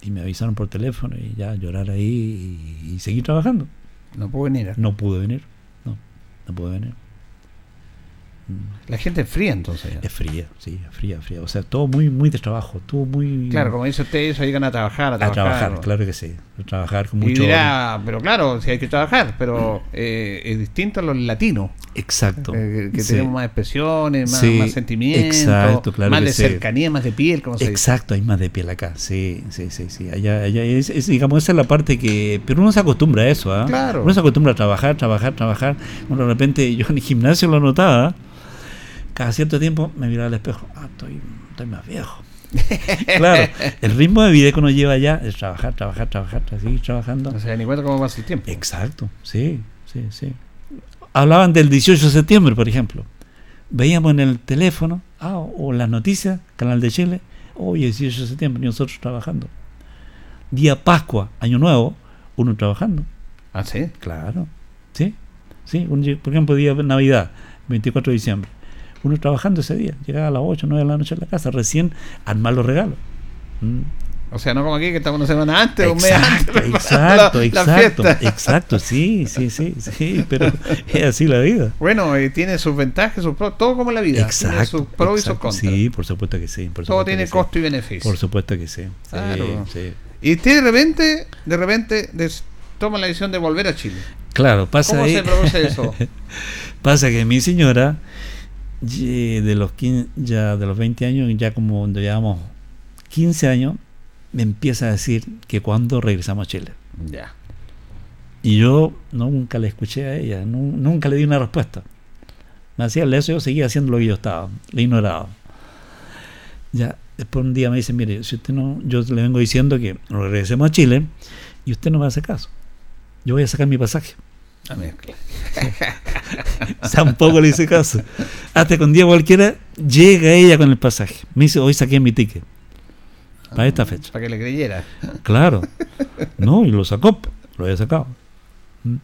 Y me avisaron por teléfono y ya llorar ahí y, y seguir trabajando. No puedo venir. No pude venir. No, pude venir. La gente es fría entonces. ya. Es fría, sí, es fría, fría. O sea, todo muy, muy de trabajo, todo muy... Claro, como dice usted, ellos llegan a trabajar. A A trabajar, trabajar, claro que sí. Trabajar con Y mucho. dirá, pero claro, si hay que trabajar, pero eh, es distinto a los latinos. Exacto. eh, que Sí. tenemos más expresiones, más, Sí, más sentimientos, exacto, claro más de sí. cercanía, más de piel, como se dice. Exacto, hay más de piel acá. Sí, sí, sí, sí. Allá, allá es, es, digamos, esa es la parte que. Pero uno se acostumbra a eso, ¿ah? Claro. Uno se acostumbra a trabajar, trabajar, trabajar. Uno de repente, yo en el gimnasio lo notaba. Cada cierto tiempo me miraba al espejo. Ah, estoy, estoy más viejo. claro, el ritmo de vida que uno lleva allá es trabajar, trabajar, trabajar, seguir trabajando. No se da ni cuenta cómo pasa el tiempo. Exacto, sí, sí, sí. Hablaban del 18 de septiembre, por ejemplo. Veíamos en el teléfono, ah, o las noticias, Canal de Chile, hoy es 18 de septiembre, y nosotros trabajando. Día Pascua, Año Nuevo, uno trabajando. Ah, sí. Claro, sí, sí. un por ejemplo, día de Navidad, 24 de diciembre. Uno trabajando ese día, llegaba a las 8, 9 de la noche a la casa, recién armar los regalos. Mm. O sea, no como aquí que estamos una semana antes, un mes Exacto, antes. exacto, la- exacto, exacto, sí, sí, sí, sí, pero es así la vida. Bueno, y tiene sus ventajas, sus pros, todo como la vida. Tiene Exacto. sus pros y sus exacto, contras. Sí, por supuesto que sí. por Todo tiene sí. costo y beneficio. Por supuesto que sí. Claro. sí. Y usted de repente, de repente, des- toma la decisión de volver a Chile. Claro, pasa ¿Cómo ahí- se produce eso? pasa que mi señora de los 15 ya de los 20 años, ya como cuando llevamos 15 años, me empieza a decir que cuando regresamos a Chile. Ya. Y yo nunca le escuché a ella, nu- nunca le di una respuesta. Me hacía eso, yo seguía haciendo lo que yo estaba, le ignoraba. Ya, después un día me dice, mire, si usted no, yo le vengo diciendo que regresemos a Chile y usted no me hace caso. Yo voy a sacar mi pasaje. A mezcla. Tampoco le hice caso. Hasta un día cualquiera llega ella con el pasaje. Me dice, hoy saqué mi ticket. Para esta fecha. Para que le creyera. Claro. No, y lo sacó. Lo había sacado. ¿Mm?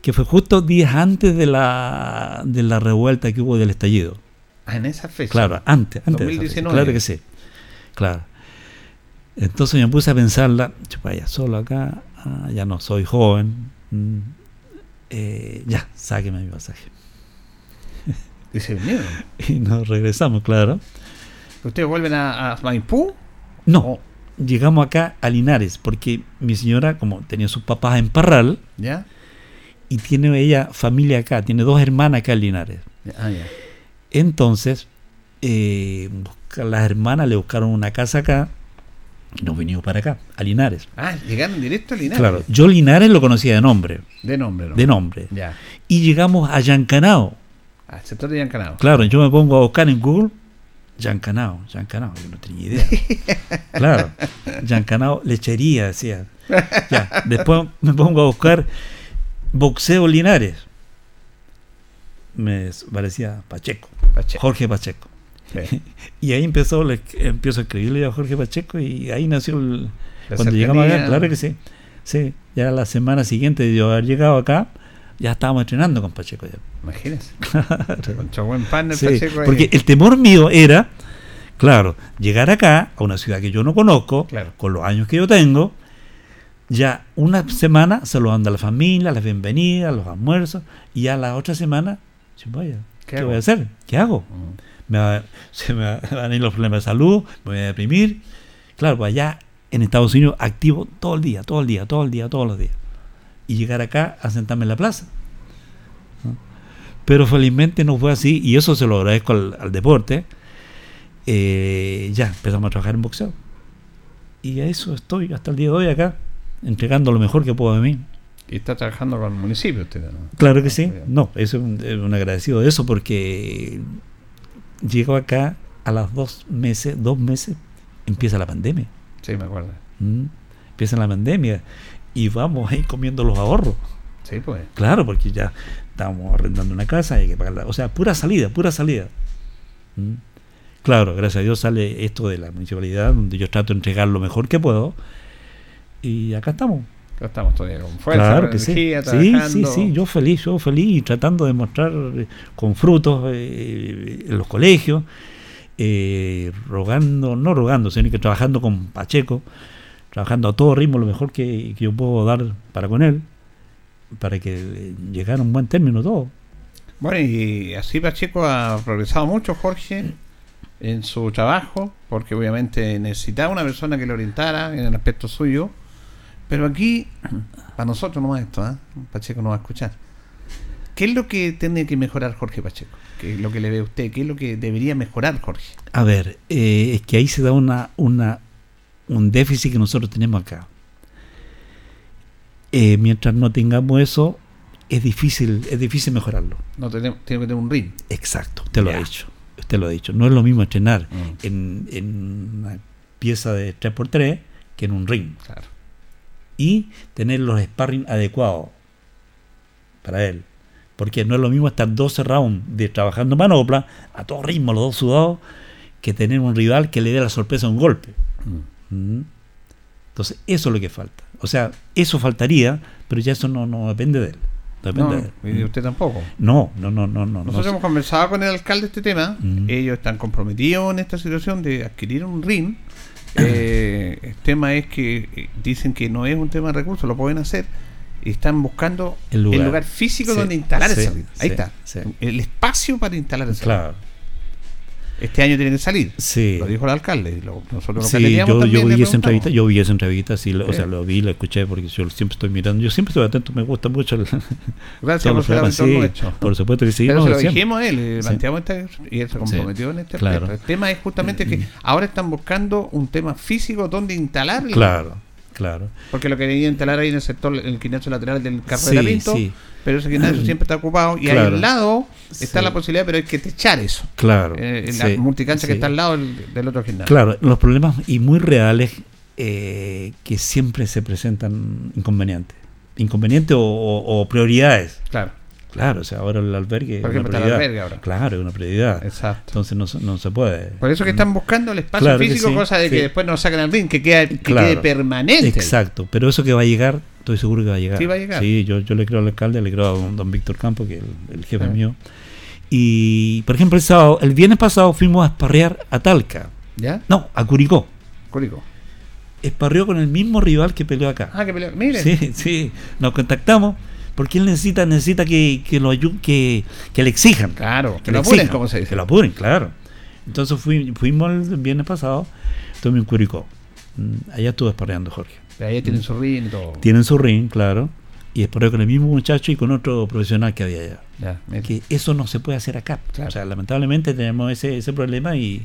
Que fue justo días antes de la, de la revuelta que hubo del estallido. Ah, en esa fecha. Claro, antes. antes de esa fecha. 2019. Claro que sí. Claro. Entonces me puse a pensarla, chupa, ya solo acá, ah, ya no soy joven, mm, eh, ya, sáqueme mi pasaje. Dice, miedo. Y nos regresamos, claro. ¿Ustedes vuelven a, a Maipú? No, llegamos acá a Linares, porque mi señora, como tenía sus papás en Parral, ¿Ya? y tiene ella familia acá, tiene dos hermanas acá en Linares. Ah, ya. Entonces, eh, las hermanas le buscaron una casa acá y nos vinimos para acá, a Linares. Ah, llegaron directo a Linares. Claro, yo Linares lo conocía de nombre, De nombre, ¿no? de nombre. Ya. Y llegamos a Yancanao. Al sector de Yancanao. Claro, yo me pongo a buscar en Google Yancanao, Yancanao, yo no tenía idea. Claro, Yancanao, lechería, decía. Ya, después me pongo a buscar boxeo Linares. Me parecía Pacheco, Pacheco. Jorge Pacheco. Sí. Y ahí empezó, le- empiezo a escribirle a Jorge Pacheco y ahí nació el... La cuando llegamos acá, cercanía. claro que sí. Sí, ya la semana siguiente de yo haber llegado acá, ya estábamos entrenando con Pacheco. Ya. Imagínese. Claro. Con buen partner Sí, Pacheco ahí. porque el temor mío era, claro, llegar acá, a una ciudad que yo no conozco, Claro. con los años que yo tengo, ya una semana saludando a la familia, las bienvenidas, los almuerzos, y ya la otra semana, vaya, ¿Qué ¿qué, voy a hacer? ¿Qué hago? Mm. Me va- se me van a ir los problemas de salud, me voy a deprimir. Claro, pues allá en Estados Unidos activo todo el día, todo el día, todo el día, todos los días. Y llegar acá a sentarme en la plaza. ¿no? Pero felizmente no fue así, y eso se lo agradezco al, al deporte. Eh, ya empezamos a trabajar en boxeo. Y a eso estoy hasta el día de hoy acá, entregando lo mejor que puedo de mí. Y está trabajando con el municipio usted, ¿no? Claro que sí. Muy bien. No, eso es un, es un agradecido de eso porque llego acá a las dos meses, dos meses, empieza la pandemia. Sí, me acuerdo. ¿Mm? Empieza la pandemia y vamos ahí comiendo los ahorros. Sí, pues. Claro, porque ya estábamos arrendando una casa, hay que pagarla. O sea, pura salida, pura salida. ¿Mm? Claro, gracias a Dios sale esto de la municipalidad, donde yo trato de entregar lo mejor que puedo. Y acá estamos. Estamos todavía con fuerza, claro que sí. energía, Sí, sí, trabajando. sí, yo feliz, yo feliz y tratando de mostrar eh, con frutos eh, en los colegios, eh, rogando, no rogando, sino que trabajando con Pacheco, trabajando a todo ritmo lo mejor que, que yo puedo dar para con él, para que eh, llegara a un buen término todo. Bueno, y así Pacheco ha progresado mucho, Jorge, en su trabajo, porque obviamente necesitaba una persona que le orientara en el aspecto suyo. Pero aquí, para nosotros no es esto, ¿ah? Pacheco no va a escuchar. ¿Qué es lo que tiene que mejorar Jorge Pacheco? ¿Qué es lo que le ve a usted? ¿Qué es lo que debería mejorar Jorge? A ver, eh, es que ahí se da una, una, un déficit que nosotros tenemos acá. Eh, mientras no tengamos eso, es difícil, es difícil mejorarlo. No tenemos, tiene que tener un ring. Exacto, usted lo ha dicho. Usted lo ha dicho. No es lo mismo entrenar Mm. en, en una pieza de 3x3 que en un ring. Claro. Y tener los sparring adecuados para él. Porque no es lo mismo estar 12 rounds de trabajando manopla a todo ritmo, los dos sudados, que tener un rival que le dé la sorpresa a un golpe. Mm. Entonces, eso es lo que falta. O sea, eso faltaría, pero ya eso no, no depende de él. No depende No, de él. y usted tampoco. No, no, no, no, no. Nosotros no. hemos conversado con el alcalde de este tema. Mm. Ellos están comprometidos en esta situación de adquirir un ring Eh, el tema es que eh, dicen que no es un tema de recursos, lo pueden hacer. Y están buscando El el lugar. físico Sí, donde instalar sí, esa red. Ahí sí, está. El espacio para instalar esa red. Claro. Este año tiene que salir. Sí. Lo dijo el alcalde. lo- nosotros lo Sí, yo, también, yo vi esa entrevista, yo vi esa entrevista, sí, lo- o Sí. sea, lo vi, lo escuché porque yo siempre estoy mirando, yo siempre estoy atento, me gusta mucho el, Gracias por ser sí, por supuesto que sí, Pero no, se lo dijimos a él, le Sí. planteamos esta, y él se Sí, comprometió en este claro. aspecto. El tema es justamente que ahora están buscando un tema físico donde instalar. Claro, claro. Porque lo querían instalar ahí en el sector, en el gimnasio lateral del Sí, Carrera Pinto, sí. pero ese gimnasio siempre está ocupado y ahí al lado está Sí. la posibilidad, pero hay que techar eso. Claro, Eh, en sí, la multicancha que sí. está al lado del, del otro gimnasio. Claro, los problemas y muy reales eh, que siempre se presentan inconvenientes. Inconvenientes o, o- o prioridades. Claro. Claro, o sea, ahora el albergue Por ejemplo, está el albergue ahora. Claro, es una prioridad. Exacto. Entonces no, se- no se puede. Por eso que están buscando el espacio Claro físico, sí, cosa de que después no saquen al ring, que, quede, que Claro. quede permanente. Exacto, pero eso que va a llegar, estoy seguro que va a llegar. Sí, va a llegar. Sí, yo, yo le creo al alcalde, le creo a don, don Víctor Campo, que es el, el jefe Ah. mío. Y, por ejemplo, el sábado, el viernes pasado fuimos a esparrear a Talca. ¿Ya? No, a Curicó. Curico. Esparreó con el mismo rival que peleó acá. Ah, que pelea. Miren. Sí, sí. Nos contactamos porque él necesita necesita que, que lo que, que le exijan. Claro, que lo apuren, exijan, como se dice. Que lo apuren, claro. Entonces fui- fuimos el viernes pasado, estuve en Curicó. Mm, Allá estuve esparreando Jorge. Pero ahí tienen su ring y todo. Tienen su ring, claro. Y esparreó con el mismo muchacho y con otro profesional que había allá. Ya. Que eso no se puede hacer acá. Claro. O sea, lamentablemente tenemos ese, ese problema y...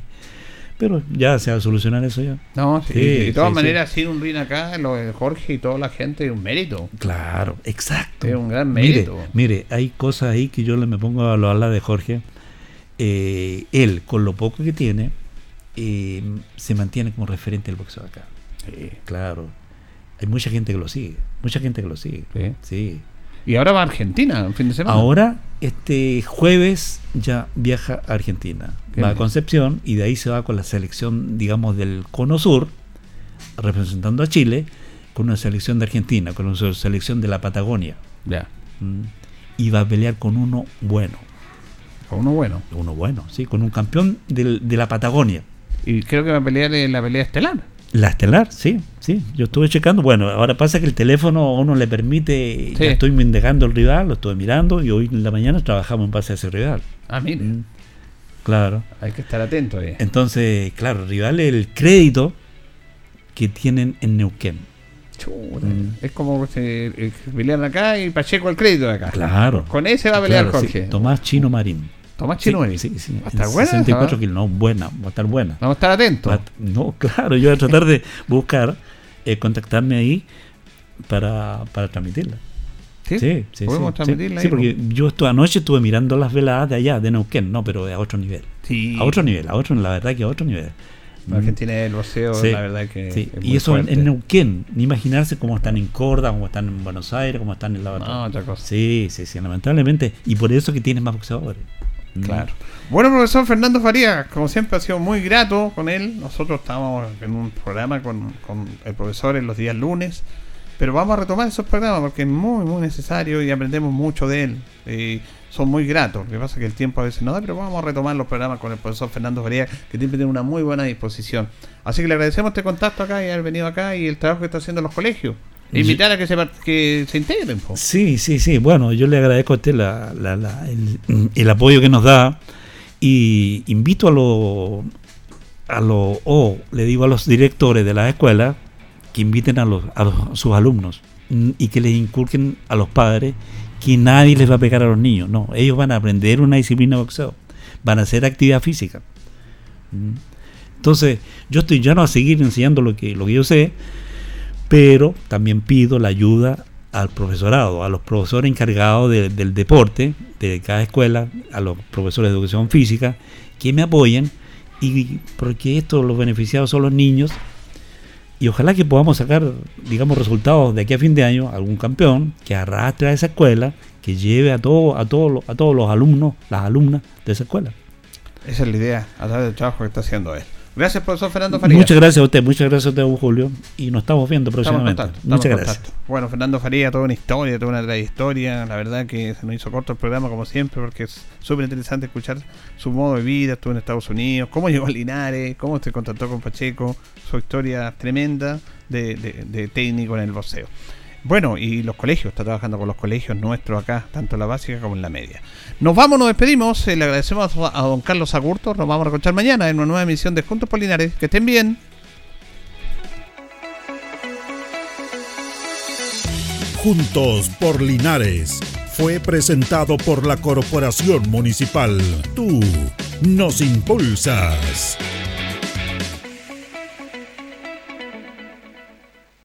Pero ya se va a solucionar eso ya. No, sí, Sí, de todas sí, maneras, sin un ring acá, lo de Jorge y toda la gente es un mérito. Claro, exacto. Es un gran mérito. mire, hay cosas ahí que yo le me pongo a lo hablar de Jorge. Eh, él, con lo poco que tiene, eh, se mantiene como referente del boxeo acá. Claro. Hay mucha gente que lo sigue. Mucha gente que lo sigue. Sí. Y ahora va a Argentina, un fin de semana. Ahora, este jueves ya viaja a Argentina. Qué Va a. Concepción y de ahí se va con la selección, digamos, del Cono Sur, representando a Chile, con una selección de Argentina, con una selección de la Patagonia. Ya. Mm. Y va a pelear con uno bueno. Con uno bueno. Uno bueno, sí, con un campeón del- de la Patagonia. Y creo que va a pelear en la pelea estelar. La estelar, sí, sí. Yo estuve checando. Bueno, ahora pasa que el teléfono a uno le permite. Sí. Ya estoy indagando el rival, lo estuve mirando y hoy en la mañana trabajamos en base a ese rival. Ah, mire. Mm. Claro. Hay que estar atento ahí. Entonces, claro, el rival es el crédito que tienen en Neuquén. Chuta. Mm. Es como eh, pelean acá y Pacheco el crédito de acá. Claro. Con ese va a pelear Claro, sí. Jorge. Tomás Chino Marín. Tomás Chino Sí, ahí. sí, sí. Va a estar En buena esa, 64 ¿eh? kilos. No, buena, va a estar buena. Vamos a estar atentos. A- No, claro, yo voy a tratar de buscar, eh, contactarme ahí para, para transmitirla. ¿Sí? Sí, sí, Podemos sí, transmitirla sí, ahí, porque yo esto anoche estuve mirando las veladas de allá, de Neuquén, no, pero a otro nivel. Sí. A otro nivel, a otro, la verdad que a otro nivel. La Argentina el boxeo, Sí, la verdad que. sí. es Y eso en, Neuquén, ni imaginarse cómo están en Córdoba, cómo están en Buenos Aires, cómo están en la No, otra cosa. Sí, sí, sí, lamentablemente. Y por eso que tienen más boxeadores. Mm. Claro. Bueno, profesor Fernando Farías, como siempre ha sido muy grato con él. Nosotros estábamos en un programa con, con el profesor en los días lunes, pero vamos a retomar esos programas porque es muy, muy necesario y aprendemos mucho de él. Eh, son muy gratos. Lo que pasa es que el tiempo a veces no da, pero vamos a retomar los programas con el profesor Fernando Farías, que siempre tiene una muy buena disposición. Así que le agradecemos este contacto acá y haber venido acá y el trabajo que está haciendo en los colegios. Invitar a que se, que se integren. po. Sí, sí, sí. Bueno, yo le agradezco a usted la- la- la- el, el apoyo que nos da y invito a los, a los, o le digo a los directores de las escuelas que inviten a, los, a, los- a sus alumnos mm, y que les inculquen a los padres que nadie les va a pegar a los niños. No, ellos van a aprender una disciplina de boxeo, van a hacer actividad física. Mm. Entonces, yo estoy ya no a seguir enseñando lo que, lo que yo sé, pero también pido la ayuda al profesorado, a los profesores encargados de- del deporte de cada escuela, a los profesores de educación física, que me apoyen, y porque esto los beneficiados son los niños, y ojalá que podamos sacar, digamos, resultados de aquí a fin de año, algún campeón que arrastre a esa escuela, que lleve a, todo, a, todos a todos los alumnos, las alumnas de esa escuela. Esa es la idea, a través del trabajo que está haciendo él. Gracias, profesor Fernando Farías. Muchas gracias a usted, muchas gracias a usted, Julio. Y nos estamos viendo Estamos en próximamente. contacto, estamos muchas en gracias. contacto. Bueno, Fernando Faría, toda una historia, toda una trayectoria. La verdad que se nos hizo corto el programa, como siempre, porque es súper interesante escuchar su modo de vida. Estuvo en Estados Unidos, cómo llegó a Linares, cómo se contactó con Pacheco, su historia tremenda de, de- de técnico en el boxeo. Bueno, y los colegios, está trabajando con los colegios nuestros acá, tanto la básica como en la media. Nos vamos, nos despedimos, eh, le agradecemos a don Carlos Agurto, nos vamos a escuchar mañana en una nueva emisión de Juntos por Linares. Que estén bien. Juntos por Linares fue presentado por la Corporación Municipal. Tú nos impulsas.